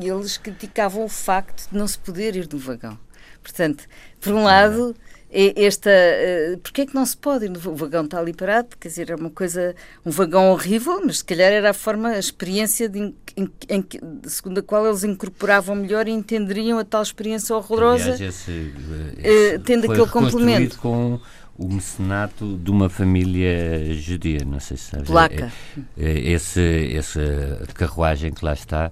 Speaker 4: E eles criticavam o facto de não se poder ir no vagão. Portanto, por um lado, é esta. Uh, Porquê é que não se pode ir no o vagão está ali parado? Quer dizer, é uma coisa. um vagão horrível, mas se calhar era a forma, a experiência de, em, em, segundo a qual eles incorporavam melhor e entenderiam a tal experiência horrorosa,
Speaker 3: Aliás, esse, esse uh, tendo aquele complemento. com o mecenato de uma família judia, não sei se sabes.
Speaker 4: Placa.
Speaker 3: É, é, esse, essa carruagem que lá está eh,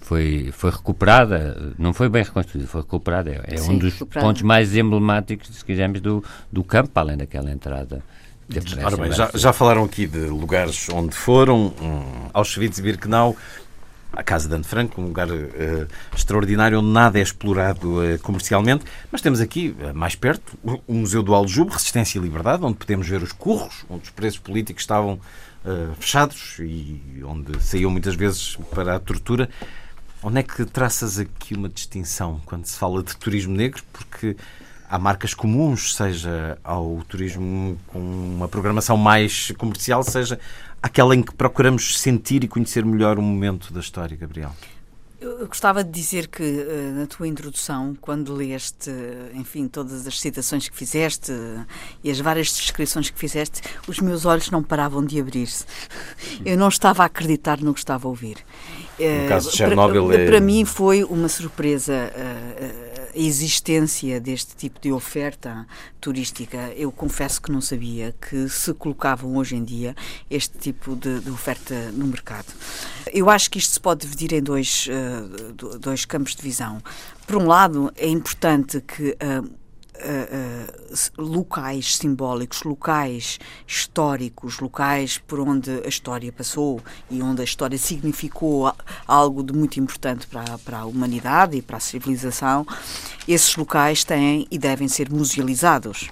Speaker 3: foi, foi recuperada, não foi bem reconstruída, foi recuperada. É, é Sim, um dos recuperada. pontos mais emblemáticos, se quisermos, do, do campo, além daquela entrada.
Speaker 2: Ora bem, já, já, falaram aqui de lugares onde foram, um, Auschwitz e Birkenau, a Casa de Anne Frank, um lugar uh, extraordinário onde nada é explorado uh, comercialmente, mas temos aqui, uh, mais perto, o Museu do Aljube, Resistência e Liberdade, onde podemos ver os curros, onde os presos políticos estavam uh, fechados e onde saíam muitas vezes para a tortura. Onde é que traças aqui uma distinção quando se fala de turismo negro? Porque há marcas comuns, seja ao turismo com uma programação mais comercial, seja aquela em que procuramos sentir e conhecer melhor o momento da história, Gabriel.
Speaker 5: Eu gostava de dizer que eh, na tua introdução, quando leste, enfim, todas as citações que fizeste e as várias descrições que fizeste, os meus olhos não paravam de abrir-se. Eu não estava a acreditar no que estava a ouvir.
Speaker 2: No caso de Chernobyl,
Speaker 5: para, é... para mim foi uma surpresa a existência deste tipo de oferta turística, eu confesso que não sabia que se colocavam hoje em dia este tipo de, de oferta no mercado. Eu acho que isto se pode dividir em dois, uh, dois campos de visão. Por um lado, é importante que uh, uh, locais simbólicos, locais históricos, locais por onde a história passou e onde a história significou algo de muito importante para, para a humanidade e para a civilização, esses locais têm e devem ser musealizados.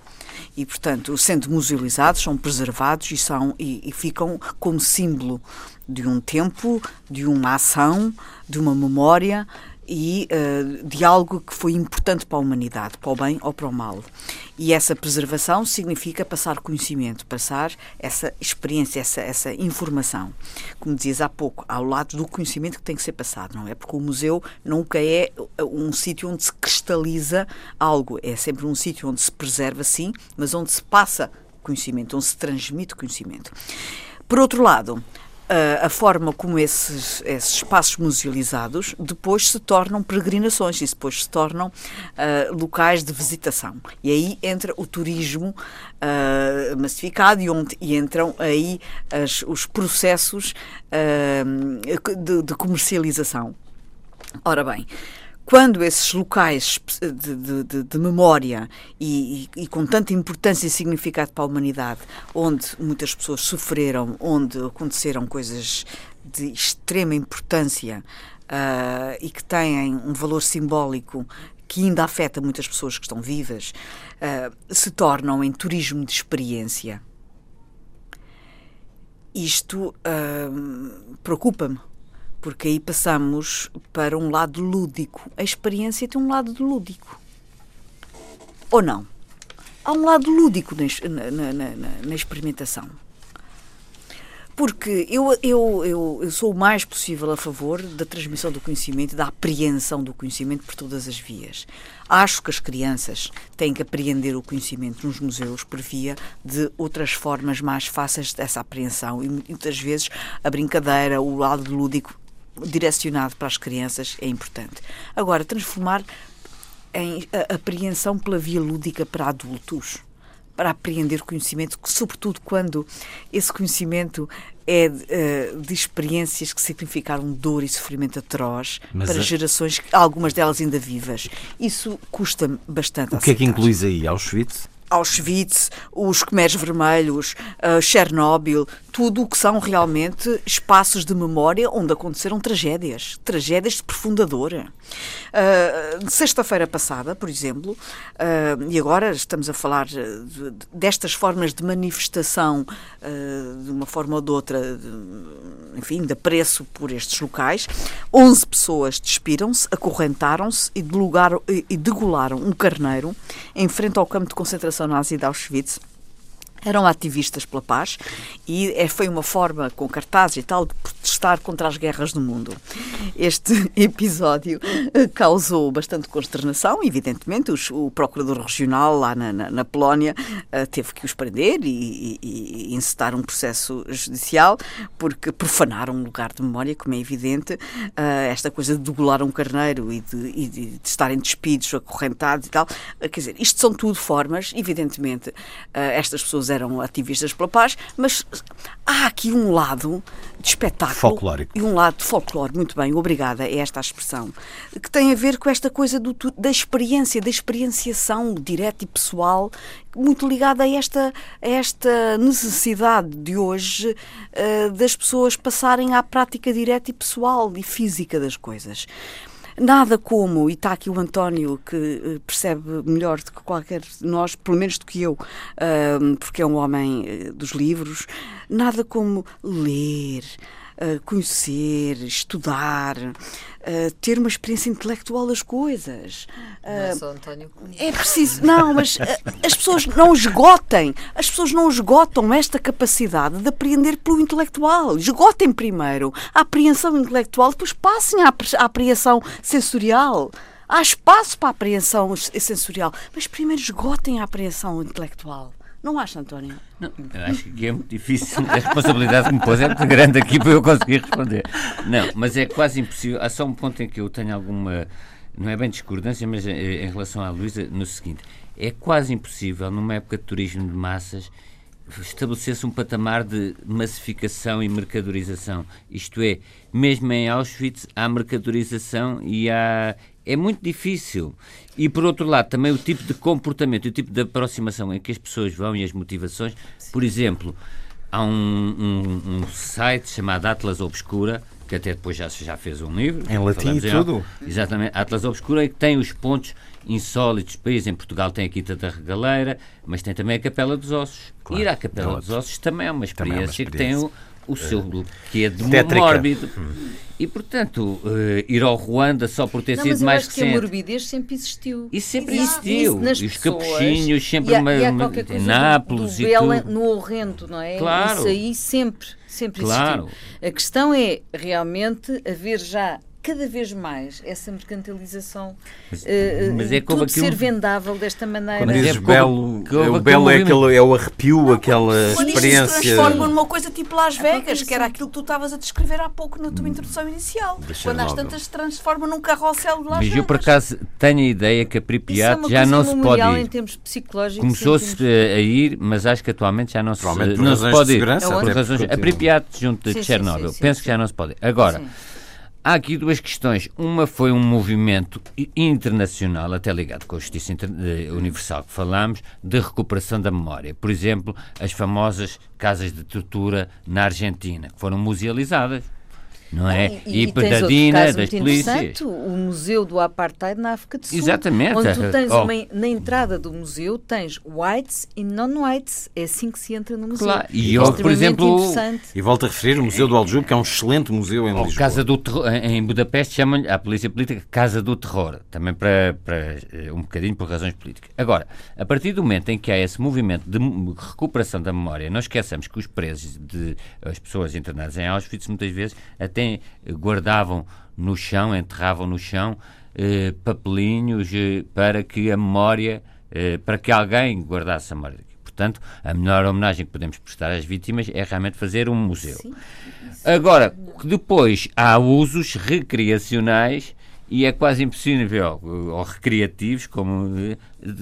Speaker 5: E, portanto, sendo musealizados, são preservados e, são, e, e, ficam como símbolo de um tempo, de uma ação, de uma memória e uh, de algo que foi importante para a humanidade, para o bem ou para o mal. E essa preservação significa passar conhecimento, passar essa experiência, essa, essa informação. Como dizias há pouco, ao lado do conhecimento que tem que ser passado, não é? Porque o museu nunca é um sítio onde se cristaliza algo, é sempre um sítio onde se preserva, sim, mas onde se passa conhecimento, onde se transmite conhecimento. Por outro lado, a, forma como esses, esses, espaços musealizados depois se tornam peregrinações e depois se tornam uh, locais de visitação. E aí entra o turismo uh, massificado e, onde, e entram aí as, os processos uh, de, de comercialização. Ora bem, quando esses locais de, de, de memória e, e, e, com tanta importância e significado para a humanidade, onde muitas pessoas sofreram, onde aconteceram coisas de extrema importância uh, e que têm um valor simbólico que ainda afeta muitas pessoas que estão vivas, uh, se tornam em turismo de experiência. Isto uh, preocupa-me porque aí passamos para um lado lúdico. A experiência tem um lado lúdico. Ou não? Há um lado lúdico na, na, na, na experimentação. Porque eu, eu, eu, eu, sou o mais possível a favor da transmissão do conhecimento, da apreensão do conhecimento por todas as vias. Acho que as crianças têm que apreender o conhecimento nos museus por via de outras formas mais fáceis dessa apreensão. E muitas vezes a brincadeira, o lado lúdico direcionado para as crianças é importante. Agora, transformar em apreensão pela via lúdica para adultos para apreender conhecimento, sobretudo quando esse conhecimento é de, uh, de experiências que significaram dor e sofrimento atroz Mas para a... gerações, algumas delas ainda vivas. Isso custa bastante.
Speaker 2: O que é que inclui aí? Auschwitz?
Speaker 5: Auschwitz, os Khmers Vermelhos, uh, Chernobyl, tudo o que são realmente espaços de memória onde aconteceram tragédias, tragédias de profunda dor. Uh, Sexta-feira passada, por exemplo, uh, e agora estamos a falar de, destas formas de manifestação, de uma forma ou de outra, de, enfim, de apreço por estes locais, 11 pessoas despiram-se, acorrentaram-se e, e degolaram um carneiro em frente ao campo de concentração nazi de Auschwitz eram ativistas pela paz e é, foi uma forma, com cartazes e tal, de protestar contra as guerras do mundo. Este episódio eh, causou bastante consternação, evidentemente. Os, o procurador regional lá na, na, na Polónia uh, teve que os prender e, e, e, incitar um processo judicial porque profanaram um lugar de memória, como é evidente. Uh, esta coisa de degolar um carneiro e de, e de, de estarem despidos, acorrentados e tal. Uh, quer dizer, isto são tudo formas, evidentemente, estas pessoas eram ativistas pela paz, mas há aqui um lado de espetáculo
Speaker 2: folclórico
Speaker 5: e um lado de folclore, muito bem, obrigada, é esta a expressão, que tem a ver com esta coisa do, da experiência, da experienciação direta e pessoal, muito ligada a esta, a esta necessidade de hoje uh, das pessoas passarem à prática direta e pessoal e física das coisas. Nada como, e está aqui o António que eh, percebe melhor do que qualquer de nós, pelo menos do que eu, porque é um homem eh, dos livros, nada como ler, conhecer, estudar, ter uma experiência intelectual das coisas.
Speaker 4: Não é só António
Speaker 5: É preciso, não, mas as pessoas não esgotem, as pessoas não esgotam esta capacidade de apreender pelo intelectual. Esgotem primeiro a apreensão intelectual, depois passem à apreensão sensorial. Há espaço para a apreensão sensorial, mas primeiro esgotem a apreensão intelectual. Não acha, António?
Speaker 3: Não, acho que é muito difícil. A responsabilidade que me pôs é muito grande aqui para eu conseguir responder. Não, mas é quase impossível. Há só um ponto em que eu tenho alguma. Não é bem discordância, mas eh, em relação à Luísa, no seguinte: é quase impossível, numa época de turismo de massas, estabelecer-se um patamar de massificação e mercadorização. Isto é, mesmo em Auschwitz há mercadorização e há, é muito difícil. E por outro lado, também o tipo de comportamento, o tipo de aproximação em que as pessoas vão e as motivações. Sim. Por exemplo, há um, um, um, site chamado Atlas Obscura, que até depois já, já fez um livro.
Speaker 2: Em latim e tudo.
Speaker 3: Exatamente, Atlas Obscura, que tem os pontos insólitos. País em Portugal tem a Quinta da Regaleira, mas tem também a Capela dos Ossos. Claro, Ir à Capela é dos Ossos também é uma experiência, é uma experiência. que tem o o seu que é de mórbido. Hum. E, portanto, uh, ir ao Ruanda só por ter
Speaker 4: não,
Speaker 3: sido mais
Speaker 4: recente... Mas a morbidez sempre existiu.
Speaker 3: Isso sempre Exato. existiu. Isso e os capuchinhos, sempre e há, uma,
Speaker 4: e há qualquer coisa Nápoles do, do e tudo. no horrendo, não é?
Speaker 3: Claro.
Speaker 4: Isso aí sempre, sempre
Speaker 3: claro.
Speaker 4: existiu. A questão é, realmente, haver já cada vez mais essa mercantilização mas, uh, mas é como tudo aquilo... ser vendável desta maneira.
Speaker 2: Quando dizes é belo, o belo é, aquele, é o arrepio, não, aquela quando experiência. Quando
Speaker 5: se transforma numa coisa tipo Las Vegas, que era aquilo que tu estavas a descrever há pouco na tua hum. introdução inicial. Quando às tantas se transforma num carrossel de Las
Speaker 3: Vegas.
Speaker 5: Mas
Speaker 3: eu por acaso tenho a ideia que a Pripyat é já não se pode ir.
Speaker 4: em termos psicológicos.
Speaker 3: Começou-se a ir, mas acho que atualmente já não se, não se pode ir. Por razões, a Pripyat junto de Chernobyl. Penso que já não se pode ir. Agora, Há aqui duas questões. Uma foi um movimento internacional, até ligado com a Justiça eh, Universal que falámos, de recuperação da memória. Por exemplo, as famosas casas de tortura na Argentina, que foram musealizadas não é?
Speaker 4: E, e, e pedadina das polícias. O Museu do Apartheid na África do Sul.
Speaker 3: Exatamente.
Speaker 4: Onde tu tens oh. uma, na entrada do museu tens whites e non-whites. É assim que se entra no museu. Claro.
Speaker 3: E eu, por exemplo,
Speaker 2: e volto a referir o Museu do Aljube, que é um excelente museu em oh, Lisboa.
Speaker 3: Casa do Terror, em Budapeste chamam-lhe a polícia política Casa do Terror, também para, para eh, um bocadinho por razões políticas. Agora, a partir do momento em que há esse movimento de recuperação da memória, não esqueçamos que os presos, de, as pessoas internadas em Auschwitz, muitas vezes até guardavam no chão, enterravam no chão eh, papelinhos eh, para que a memória, eh, para que alguém guardasse a memória. Portanto, a melhor homenagem que podemos prestar às vítimas é realmente fazer um museu. Sim, Agora, depois há usos recreacionais e é quase impossível, ou recreativos, como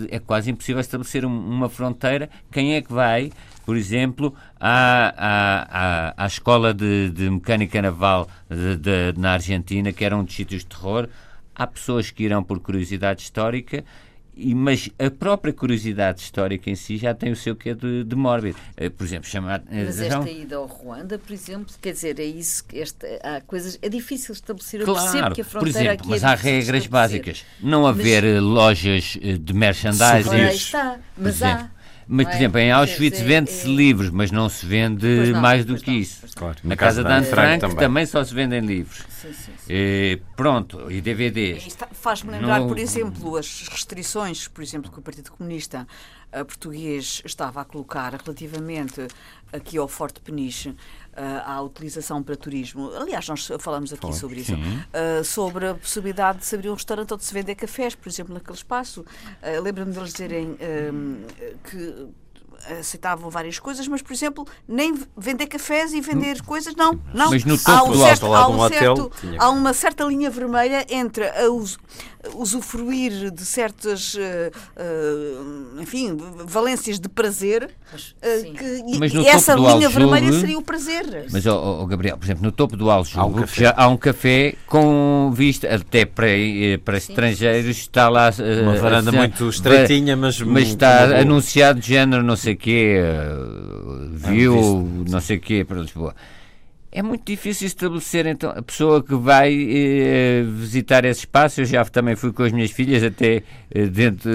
Speaker 3: é quase impossível estabelecer uma fronteira. Quem é que vai, por exemplo, à, à, à, escola de, de mecânica naval de, de, na Argentina, que era um dos sítios de terror? Há pessoas que irão por curiosidade histórica e, mas a própria curiosidade histórica em si já tem o seu quê de, de mórbido. Eh, por exemplo, chamar.
Speaker 4: Eh, mas esta ida ao Ruanda, por exemplo, quer dizer, é isso que esta, há coisas. É difícil estabelecer.
Speaker 3: Claro,
Speaker 4: que a
Speaker 3: por exemplo,
Speaker 4: mas
Speaker 3: é há regras básicas. Não haver mas, lojas de merchandising.
Speaker 4: Ora, está, mas há.
Speaker 3: Mas, por é? exemplo, em Auschwitz vende-se livros, mas não se vende não, mais do que não, isso. Claro. Na casa da Anne Frank também. também. só se vendem livros. Sim, sim, sim. E, pronto, e DVDs.
Speaker 5: Faz-me lembrar, no... por exemplo, as restrições, por exemplo, que o Partido Comunista uh, Português estava a colocar relativamente aqui ao Forte Peniche à utilização para turismo. Aliás, nós falamos aqui sobre isso. Uh, sobre a possibilidade de se abrir um restaurante onde se vender cafés, por exemplo, naquele espaço. Uh, Lembro-me deles dizerem que aceitavam várias coisas, mas, por exemplo, nem vender cafés e vender hum. coisas, não. não.
Speaker 3: Mas no topo há um certo,
Speaker 5: há, um certo, há uma certa linha vermelha entre a us, usufruir de certas, uh, uh, enfim, valências de prazer, uh, que, mas e essa linha vermelha seria o prazer.
Speaker 3: Mas, oh, oh, Gabriel, por exemplo, no topo do Aljugo há, um já há um café com vista, até para, para estrangeiros, está lá...
Speaker 2: uma varanda muito estreitinha, mas...
Speaker 3: Mas está anunciado de género, não sei sei quê, uh, viu, não sei quê, para Lisboa. É muito difícil estabelecer então a pessoa que vai eh, visitar esse espaço. Eu já também fui com as minhas filhas até eh, dentro,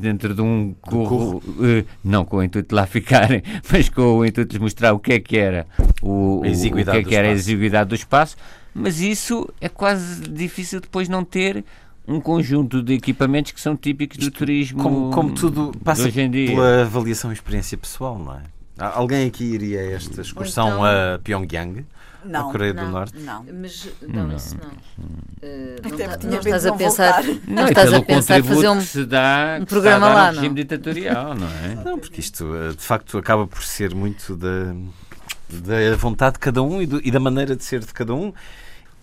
Speaker 3: dentro de um curro, eh, não com o intuito de lá ficarem, mas com o intuito de mostrar o que é que era o, o, o que é que era a exiguidade do espaço. Mas isso é quase difícil depois não ter um conjunto de equipamentos que são típicos do turismo.
Speaker 2: Como, como tudo passa hoje em dia. pela avaliação e experiência pessoal, não é? Alguém aqui iria a esta excursão então, a Pyongyang?
Speaker 5: Não,
Speaker 2: a Coreia
Speaker 5: não,
Speaker 2: do Norte?
Speaker 4: Não. Mas não, não. isso não. Uh, não, tá, não estás a pensar,
Speaker 3: não, não estás a pensar fazer um, se dá, um programa lá, um regime ditatorial, não é?
Speaker 2: Não, porque isto eh, de facto acaba por ser muito da, da vontade de cada um e, do, e da maneira de ser de cada um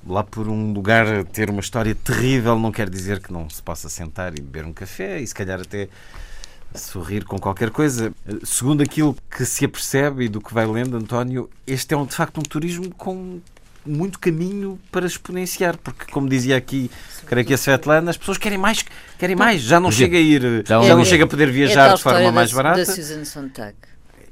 Speaker 2: lá por um lugar ter uma história terrível não quer dizer que não se possa sentar e beber um café e se calhar até sorrir com qualquer coisa. Segundo aquilo que se apercebe e do que vai lendo, António, este é um, de facto um turismo com muito caminho para exponenciar, porque como dizia aqui, creio que a Svetlana, as pessoas querem mais, querem mais, já não chega a ir, já não chega a poder viajar
Speaker 4: é
Speaker 2: de forma mais barata.
Speaker 4: Da Susan Sontag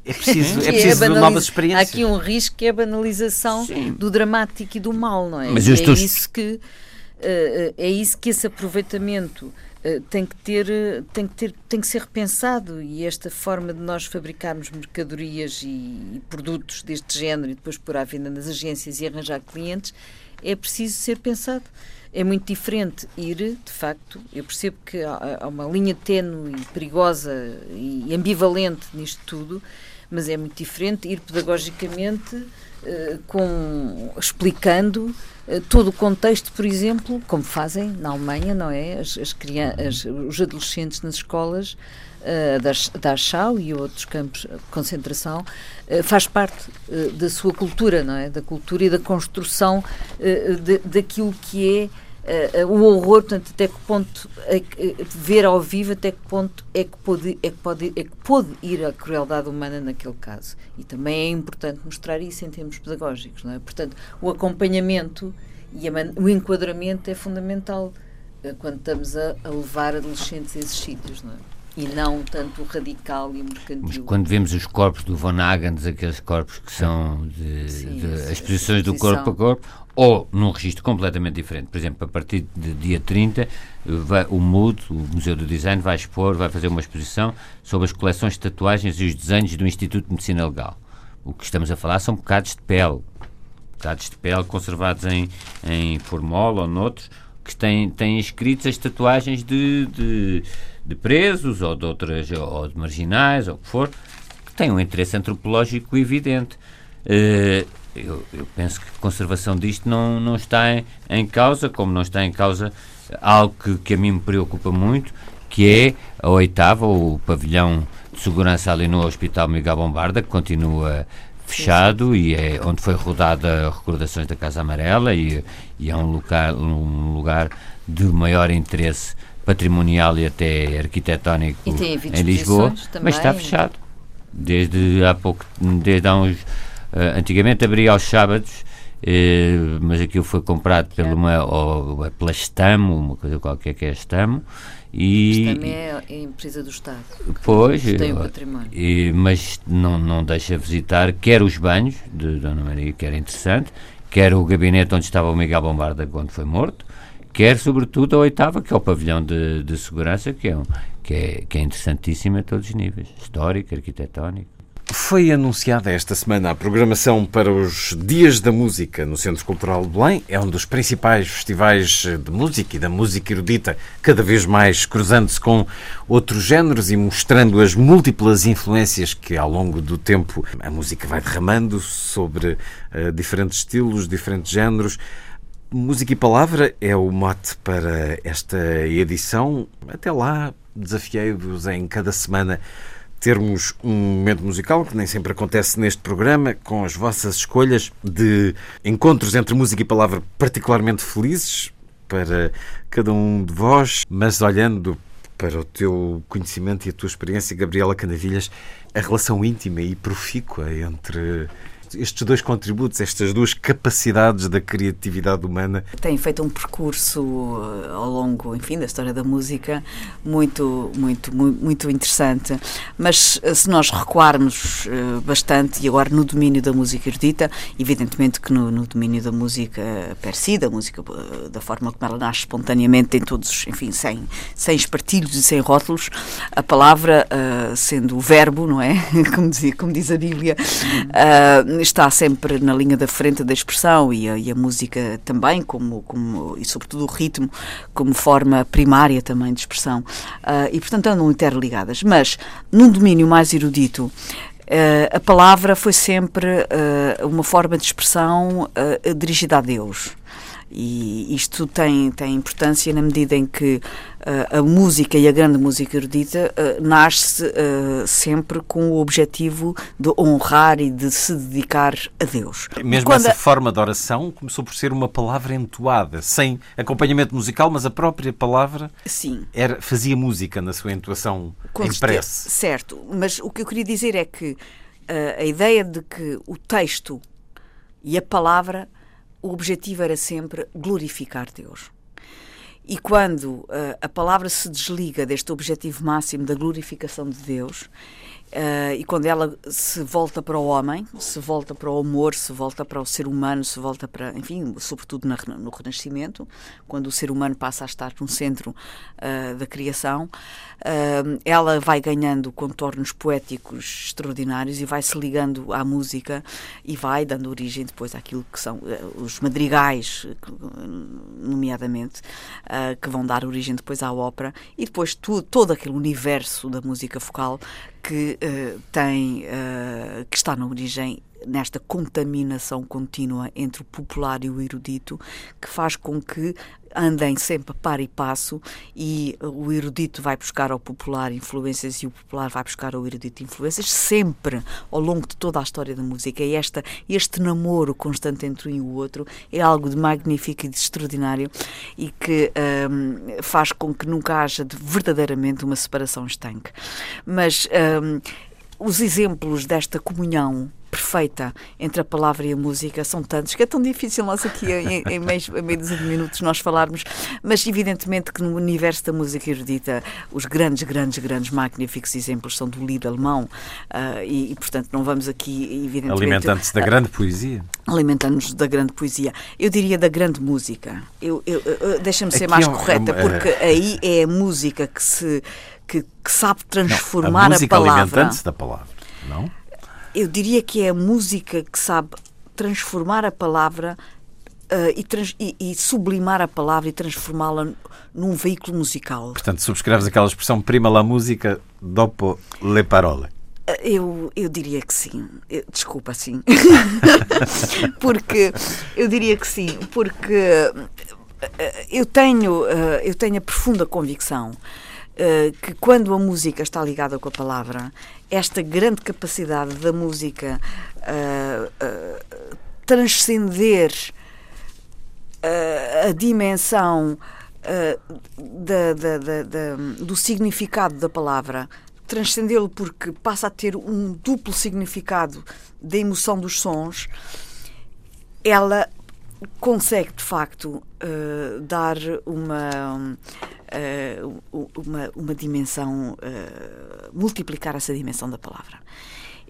Speaker 2: é preciso, é preciso é novas experiências.
Speaker 4: Há aqui um risco que é a banalização Sim. do dramático e do mal, não é? Mas é isso que uh, é isso que esse aproveitamento uh, tem que ter tem que ter tem que ser repensado e esta forma de nós fabricarmos mercadorias e, e produtos deste género e depois pôr à venda nas agências e arranjar clientes é preciso ser pensado é muito diferente ir, de facto, eu percebo que há, há uma linha tenue e perigosa e ambivalente nisto tudo, mas é muito diferente ir pedagogicamente uh, com, explicando uh, todo o contexto, por exemplo, como fazem na Alemanha, não é? As, as crianças, os adolescentes nas escolas uh, da, da Schau e outros campos de concentração, faz parte da sua cultura, não é? Da cultura e da construção de, daquilo que é uh, o horror, portanto, até que ponto é que, ver ao vivo até que ponto é que pode é que pode é que pode ir a crueldade humana naquele caso e também é importante mostrar isso em termos pedagógicos, não é? Portanto, o acompanhamento e o enquadramento é fundamental uh, quando estamos a, a, levar adolescentes a esses sítios, não é? E não tanto o radical e o mercantil. Mas
Speaker 3: quando vemos os corpos do Von Hagens, aqueles corpos que são de, Sim, de as exposições do corpo a corpo, ou num registro completamente diferente. Por exemplo, a partir de dia 30, vai, o MUD, o Museu do Design, vai expor, vai fazer uma exposição sobre as coleções de tatuagens e os desenhos do Instituto de Medicina Legal. O que estamos a falar são bocados de pele, bocados de pele conservados em, em formol ou noutros, que têm, têm escritos as tatuagens de, de, de presos ou de outras, ou de marginais, ou o que for, que têm um interesse antropológico evidente. Uh, eu, eu, penso que a conservação disto não, não está em, em, causa, como não está em causa algo que, que a mim me preocupa muito, que é a oitava, o pavilhão de segurança ali no Hospital Miguel Bombarda, que continua fechado sim, sim. e é onde foi rodada Recordações da Casa Amarela e, e é um lugar, um lugar de maior interesse patrimonial e até arquitetónico
Speaker 4: e
Speaker 3: em Lisboa,
Speaker 4: também.
Speaker 3: mas está fechado. Desde há pouco, desde há uns. Uh, antigamente abria aos sábados, uh, mas aquilo foi comprado pela uma, ou, pela Estamo, uma coisa qualquer que é Estamo.
Speaker 4: E, Estamo é a empresa do Estado.
Speaker 3: Pois,
Speaker 4: tem o património.
Speaker 3: E, mas não, não deixa visitar quer os banhos de Dona Maria, que era interessante, quer o gabinete onde estava o Miguel Bombarda quando foi morto, quer, sobretudo, a oitava, que é o pavilhão de, de segurança, que é, um, que, é, que é interessantíssimo a todos os níveis histórico, arquitetónico.
Speaker 2: Foi anunciada esta semana a programação para os Dias da Música no Centro Cultural de Belém. É um dos principais festivais de música e da música erudita, cada vez mais cruzando-se com outros géneros e mostrando as múltiplas influências que, ao longo do tempo, a música vai derramando sobre uh, diferentes estilos, diferentes géneros. Música e Palavra é o mote para esta edição. Até lá, desafiei-vos em cada semana termos um momento musical, que nem sempre acontece neste programa, com as vossas escolhas de encontros entre música e palavra particularmente felizes para cada um de vós, mas olhando para o teu conhecimento e a tua experiência, Gabriela Canavilhas, a relação íntima e profícua entre estes dois contributos, estas duas capacidades da criatividade humana.
Speaker 5: Tem feito um percurso eh, ao longo, enfim, da história da música muito, muito, muito interessante. Mas eh, se nós recuarmos eh, bastante, e agora no domínio da música erudita, evidentemente que no, no domínio da música per si, da música da forma como ela nasce espontaneamente, em todos, enfim, sem, sem espartilhos e sem rótulos, a palavra, sendo o verbo, não é? Como, dizia, como diz a Bíblia, uh, está sempre na linha da frente da expressão e a, e a música também, como, como, e sobretudo o ritmo, como forma primária também de expressão. Uh, e, portanto, andam interligadas. Mas, num domínio mais erudito, Uh, a palavra foi sempre uh, uma forma de expressão uh, dirigida a Deus. E isto tem, tem importância na medida em que uh, a música e a grande música erudita uh, nasce uh, sempre com o objetivo de honrar e de se dedicar a Deus.
Speaker 2: Mesmo Quando essa a... forma de oração começou por ser uma palavra entoada, sem acompanhamento musical, mas a própria palavra
Speaker 5: Sim.
Speaker 2: Era, fazia música na sua entoação com em prece.
Speaker 5: Certo, mas o que eu queria dizer é que a ideia de que o texto e a palavra o objetivo era sempre glorificar Deus. E quando uh, a palavra se desliga deste objetivo máximo da glorificação de Deus, Uh, e quando ela se volta para o homem, se volta para o amor, se volta para o ser humano, se volta para, enfim, sobretudo na, no Renascimento, quando o ser humano passa a estar no centro uh, da criação, uh, ela vai ganhando contornos poéticos extraordinários e vai se ligando à música e vai dando origem depois àquilo que são os madrigais, nomeadamente, que vão dar origem depois à ópera e depois tu, todo aquele universo da música focal que uh, tem, uh, que está na origem nesta contaminação contínua entre o popular e o erudito, que faz com que andem sempre par e passo e o erudito vai buscar ao popular influências e o popular vai buscar ao erudito influências, sempre ao longo de toda a história da música. E esta, este namoro constante entre um e o outro é algo de magnífico e de extraordinário e que um, faz com que nunca haja de, verdadeiramente uma separação estanque. Mas um, os exemplos desta comunhão perfeita entre a palavra e a música são tantos que é tão difícil nós aqui em, em, meio, em meio de minutos nós falarmos, mas evidentemente que no universo da música erudita os grandes, grandes, grandes, magníficos exemplos são do lied alemão uh, e, e, portanto não vamos aqui evidentemente...
Speaker 2: Alimentando-se da grande poesia.
Speaker 5: Alimentando-nos da grande poesia. Eu diria da grande música. Eu, eu, eu Deixa-me ser mais é correta, porque é... aí é a música que se... Que, que sabe transformar não, a, música
Speaker 2: a palavra. alimentando-se da palavra, não?
Speaker 5: eu diria que é a música que sabe transformar a palavra uh, e, trans, e, e, sublimar a palavra e transformá-la num veículo musical.
Speaker 2: Portanto, subscreves aquela expressão prima la música dopo le parole.
Speaker 5: Eh, eu, eu diria que sim. Eu, desculpa, sim. porque eu diria que sim, porque eh, eu tenho, eu tenho a profunda convicção que quando a música está ligada com a palavra, esta grande capacidade da música uh, uh, transcender uh, a dimensão da, da, da, do significado da palavra, transcendê-lo porque passa a ter um duplo significado da emoção dos sons, ela consegue de facto uh, dar uma, uh, uma, uma dimensão, uh, multiplicar essa dimensão da palavra.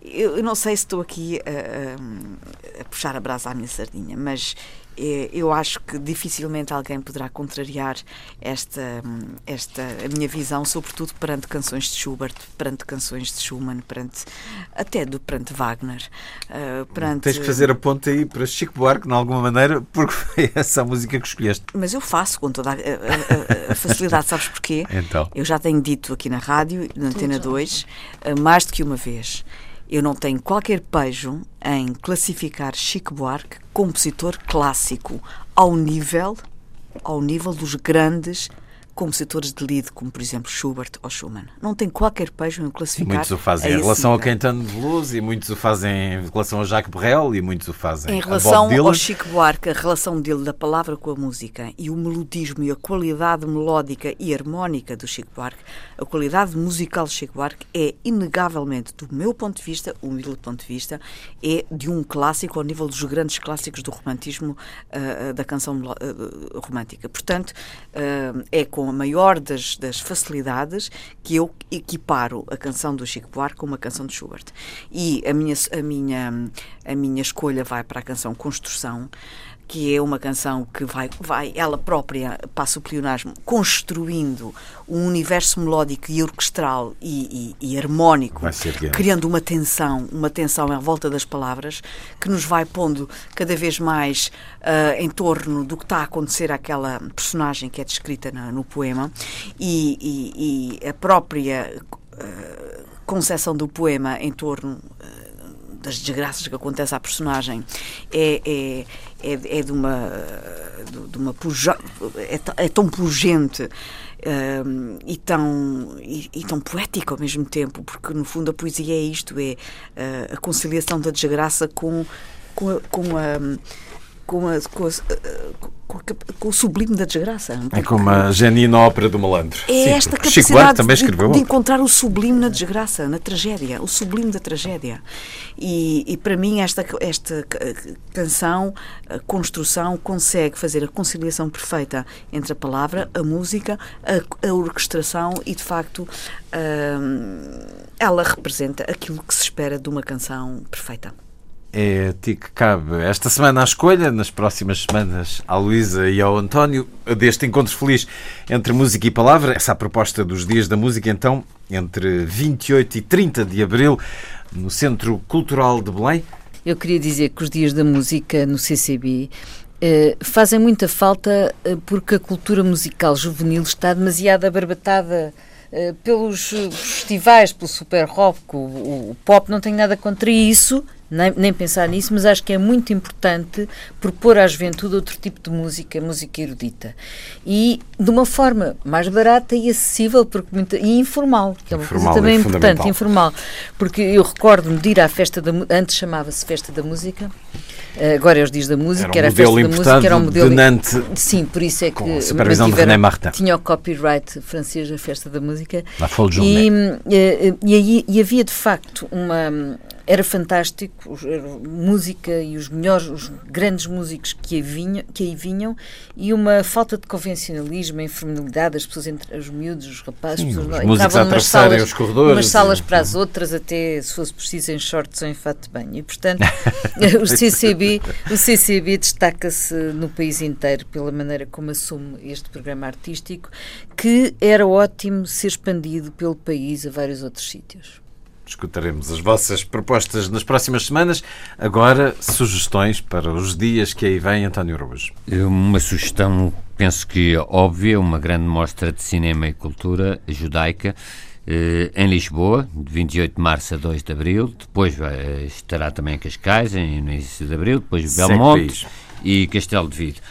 Speaker 5: Eu, não sei se estou aqui a, a, a puxar a brasa à minha sardinha, mas eu acho que dificilmente alguém poderá contrariar esta, esta a minha visão, sobretudo perante canções de Schubert, perante canções de Schumann, perante até do perante Wagner.
Speaker 2: Uh, perante... Tens que fazer a ponta aí para Chico Buarque, de alguma maneira, porque foi essa a música que escolheste.
Speaker 5: Mas eu faço com toda a, a, a facilidade, sabes porquê?
Speaker 2: Então.
Speaker 5: Eu já tenho dito aqui na rádio, na Antena 2, ah, mais do que uma vez. Eu não tenho qualquer pejo em classificar Chico Buarque compositor clássico ao nível ao nível dos grandes compositores de lead, como por exemplo Schubert ou Schumann. Não tem qualquer pejo em classificar.
Speaker 2: Muitos o fazem em relação ao Caetano de Blues e muitos o fazem em relação ao Jacques Brel e muitos o fazem
Speaker 5: em relação ao Chico Buarque, a relação dele da palavra com a música e o melodismo e a qualidade melódica e harmónica do Chico Buarque, a qualidade musical do Chico Buarque é inegavelmente, do meu ponto de vista, humilde ponto de vista, é de um clássico ao nível dos grandes clássicos do romantismo uh, da canção uh, romântica. Portanto, uh, é com com a maior das, das facilidades que eu equiparo a canção do Chico Buarque com uma canção de Schubert. E a minha, a minha, a minha escolha vai para a canção Construção, que é uma canção que vai, vai ela própria, passa o pleonasmo, construindo um universo melódico e orquestral e, e, e harmónico, criando uma tensão, uma tensão em volta das palavras, que nos vai pondo cada vez mais uh, em torno do que está a acontecer àquela personagem que é descrita na, no poema, e, e a própria uh, concepção do poema em torno uh, das desgraças que acontecem à personagem é, é, é, é de uma, de uma puja, é, é tão pungente um, e, tão, e, e, tão poético ao mesmo tempo, porque no fundo a poesia é isto, é uh, a conciliação da desgraça com, com a, com a com, a, com, a, com, a, com, o sublime da desgraça.
Speaker 2: É como a genuína ópera do malandro.
Speaker 5: É Sim, esta capacidade também escreveu. De, de, encontrar o sublime na desgraça, na tragédia, o sublime da tragédia. E, e para mim esta, esta canção, construção, consegue fazer a conciliação perfeita entre a palavra, a música, a, a orquestração e, de facto, hum, ela representa aquilo que se espera de uma canção perfeita
Speaker 2: é a ti que cabe esta semana a escolha, nas próximas semanas à Luísa e ao António, deste encontro feliz entre música e palavra. Essa é a proposta dos Dias da Música, então, entre 28 e 30 de abril, no Centro Cultural de Belém.
Speaker 4: Eu queria dizer que os Dias da Música no CCB eh, fazem muita falta eh, porque a cultura musical juvenil está demasiado abarbatada eh, pelos festivais, pelo super rock, o, o, pop, não tenho nada contra isso, nem, nem, pensar nisso, mas acho que é muito importante propor à juventude outro tipo de música, música erudita. E de uma forma mais barata e acessível porque muito, e informal, que é uma informal coisa também é importante, informal. Porque eu recordo-me de ir à festa da antes chamava-se Festa da Música. Eh, agora é os dias da música, era, um era a festa da música, era um modelo.
Speaker 2: De Nantes,
Speaker 4: sim, por isso é que
Speaker 2: com a supervisão de René Martin.
Speaker 4: tinha o copyright francês da festa da música.
Speaker 2: La Folle e,
Speaker 4: e, e, e havia de facto uma era fantástico, música e os melhores, os grandes músicos que aí vinham, que aí vinham e uma falta de convencionalismo, informalidade, as pessoas entre os miúdos, os rapazes, Sim,
Speaker 2: pessoas, os músicos a atravessarem os corredores.
Speaker 4: Umas salas para as outras, até se fosse preciso em shorts ou em fato de banho. E, portanto, o CCB, o CCB destaca-se no país inteiro pela maneira como assume este programa artístico, que era ótimo ser expandido pelo país a vários outros sítios.
Speaker 2: Escutaremos as vossas propostas nas próximas semanas. Agora, sugestões para os dias que aí vem, António Araújo.
Speaker 3: Uma sugestão, penso que óbvia, uma grande mostra de cinema e cultura judaica em Lisboa, de 28 de março a 2 de abril. Depois vai, estará também em Cascais, em, no início de abril. Depois Belmonte e Castelo de Vido.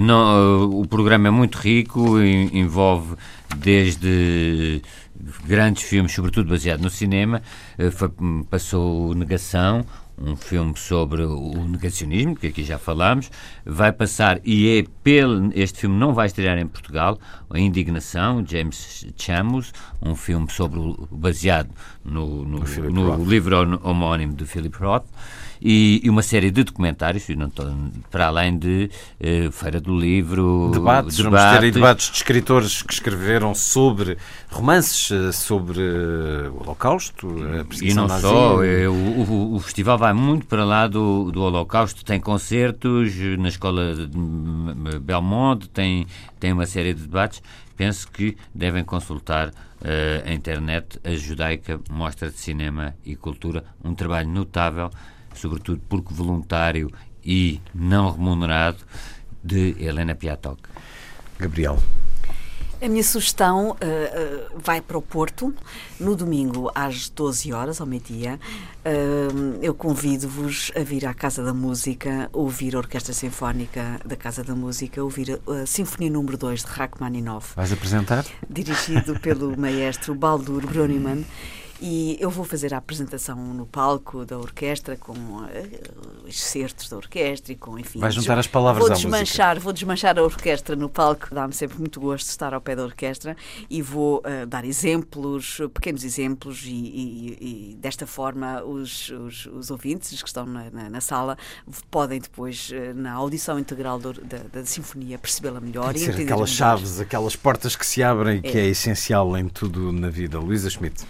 Speaker 3: Não, o programa é muito rico, envolve desde grandes filmes, sobretudo baseado no cinema, passou Negação, um filme sobre o negacionismo, que aqui já falámos, vai passar, e é pelo, este filme não vai estrear em Portugal, A Indignação, James Chamos, um filme sobre baseado no, no, no livro homónimo de Philip Roth, e, e, uma série de documentários, para além de uh, Feira do Livro,
Speaker 2: debates, debates. Vamos ter aí debates de escritores que escreveram sobre romances eh, sobre uh, o Holocausto, a
Speaker 3: E não só, o, o, o, festival vai muito para lá do, do Holocausto, tem concertos na Escola de Belmonte, tem, tem uma série de debates. Penso que devem consultar uh, a internet, a Judaica Mostra de Cinema e Cultura, um trabalho notável sobretudo porque voluntário e não remunerado, de Helena Piatok.
Speaker 2: Gabriel.
Speaker 5: A minha sugestão uh, uh, vai para o Porto, no domingo às 12 horas, ao meio-dia. Uh, eu convido-vos a vir à Casa da Música, ouvir a Orquestra Sinfónica da Casa da Música, ouvir a Sinfonia número 2 de Rachmaninoff.
Speaker 2: Vais apresentar?
Speaker 5: Dirigido pelo maestro Baldur Broniman. E eu vou fazer a apresentação no palco da orquestra com uh, excertos da orquestra e com, enfim.
Speaker 2: Vai juntar as palavras
Speaker 5: vou
Speaker 2: à
Speaker 5: desmanchar,
Speaker 2: música.
Speaker 5: Vou desmanchar a orquestra no palco, dá-me sempre muito gosto estar ao pé da orquestra e vou uh, dar exemplos, pequenos exemplos, e, e, e desta forma os, os, os, ouvintes que estão na, na, na sala podem depois, uh, na audição integral do, da, da, sinfonia, percebê-la melhor.
Speaker 2: Tem e ser aquelas chaves, aquelas portas que se abrem, é. que é essencial em tudo na vida. Luísa Schmidt.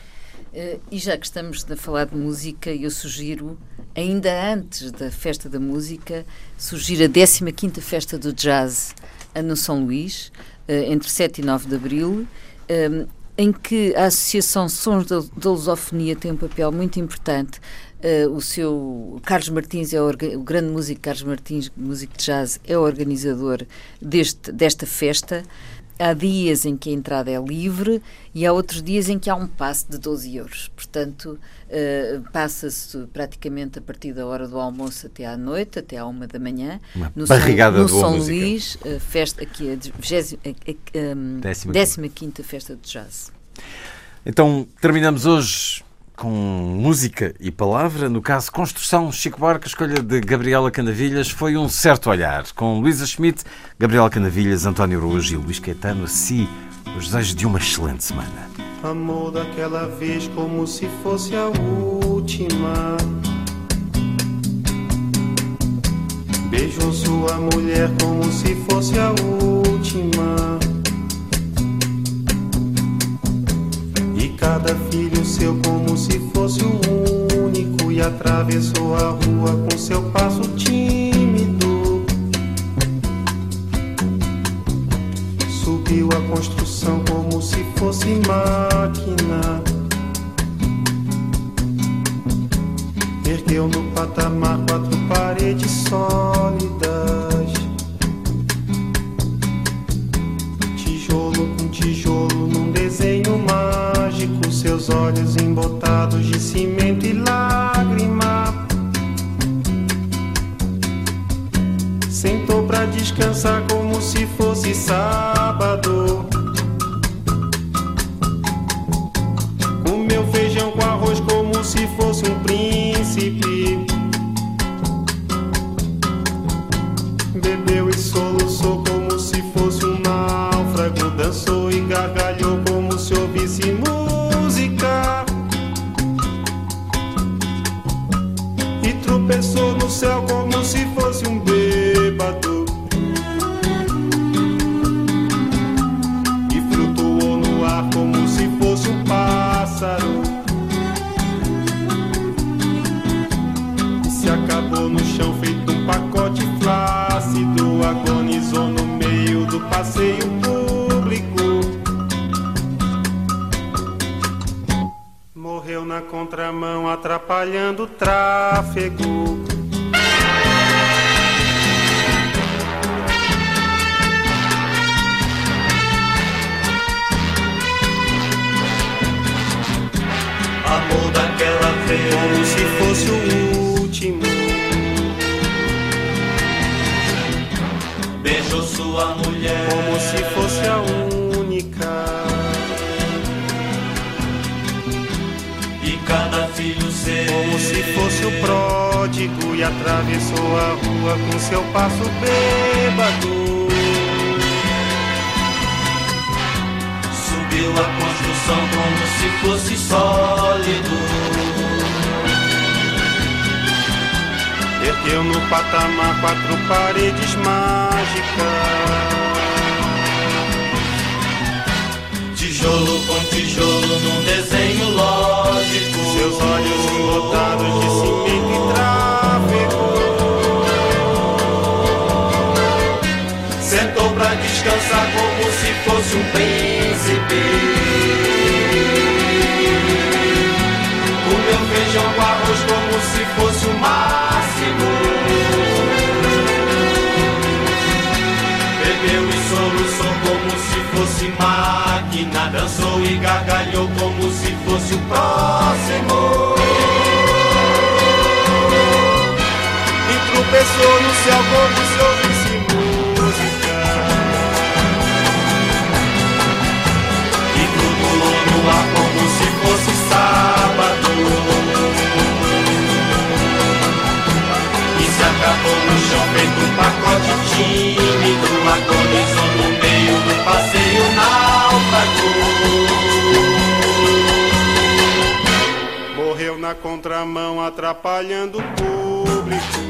Speaker 4: Uh, e já que estamos a falar de música, eu sugiro, ainda antes da Festa da Música, sugiro a 15ª Festa do Jazz no São Luís, uh, entre 7 e 9 de Abril, um, em que a Associação Sons da, Lusofonia tem um papel muito importante. O seu Carlos Martins é o, o, grande músico Carlos Martins, músico de jazz, é o organizador deste, desta festa. Há dias em que a entrada é livre e há outros dias em que há um passe de 12 euros. Portanto, uh, passa-se praticamente a partir da hora do almoço até à noite, até à uma da manhã.
Speaker 2: Uma no barrigada
Speaker 4: São,
Speaker 2: no São
Speaker 4: Luís, uh, festa, aqui a, 15 quinta Festa de Jazz.
Speaker 2: Então, terminamos hoje com música e palavra. No caso, construção, Chico Barca, escolha de Gabriela Canavilhas, foi um certo olhar. Com Luísa Schmidt, Gabriela Canavilhas, António Araújo e Luís Caetano, assim, os desejos de uma excelente semana.
Speaker 1: Amor daquela vez como se fosse a última. Beijou sua mulher como se fosse a última. Cada filho seu como se fosse o único e atravessou a rua com seu passo tímido. Subiu a construção como se fosse máquina. Ergueu no patamar quatro paredes sólidas. Tijolo com tijolo desenho mágico seus olhos embotados de cimento e lágrima. Sentou pra descansar como se fosse sábado. Comeu feijão com arroz como se fosse um príncipe. take fosse o
Speaker 6: próximo.
Speaker 1: E tropeçou no céu quando se ouvisse música.
Speaker 6: E grudou no ar como se fosse sábado. E se acabou no chão feito um pacote tímido. Agonizou no meio do passeio náufrago.
Speaker 1: na contramão, atrapalhando o público.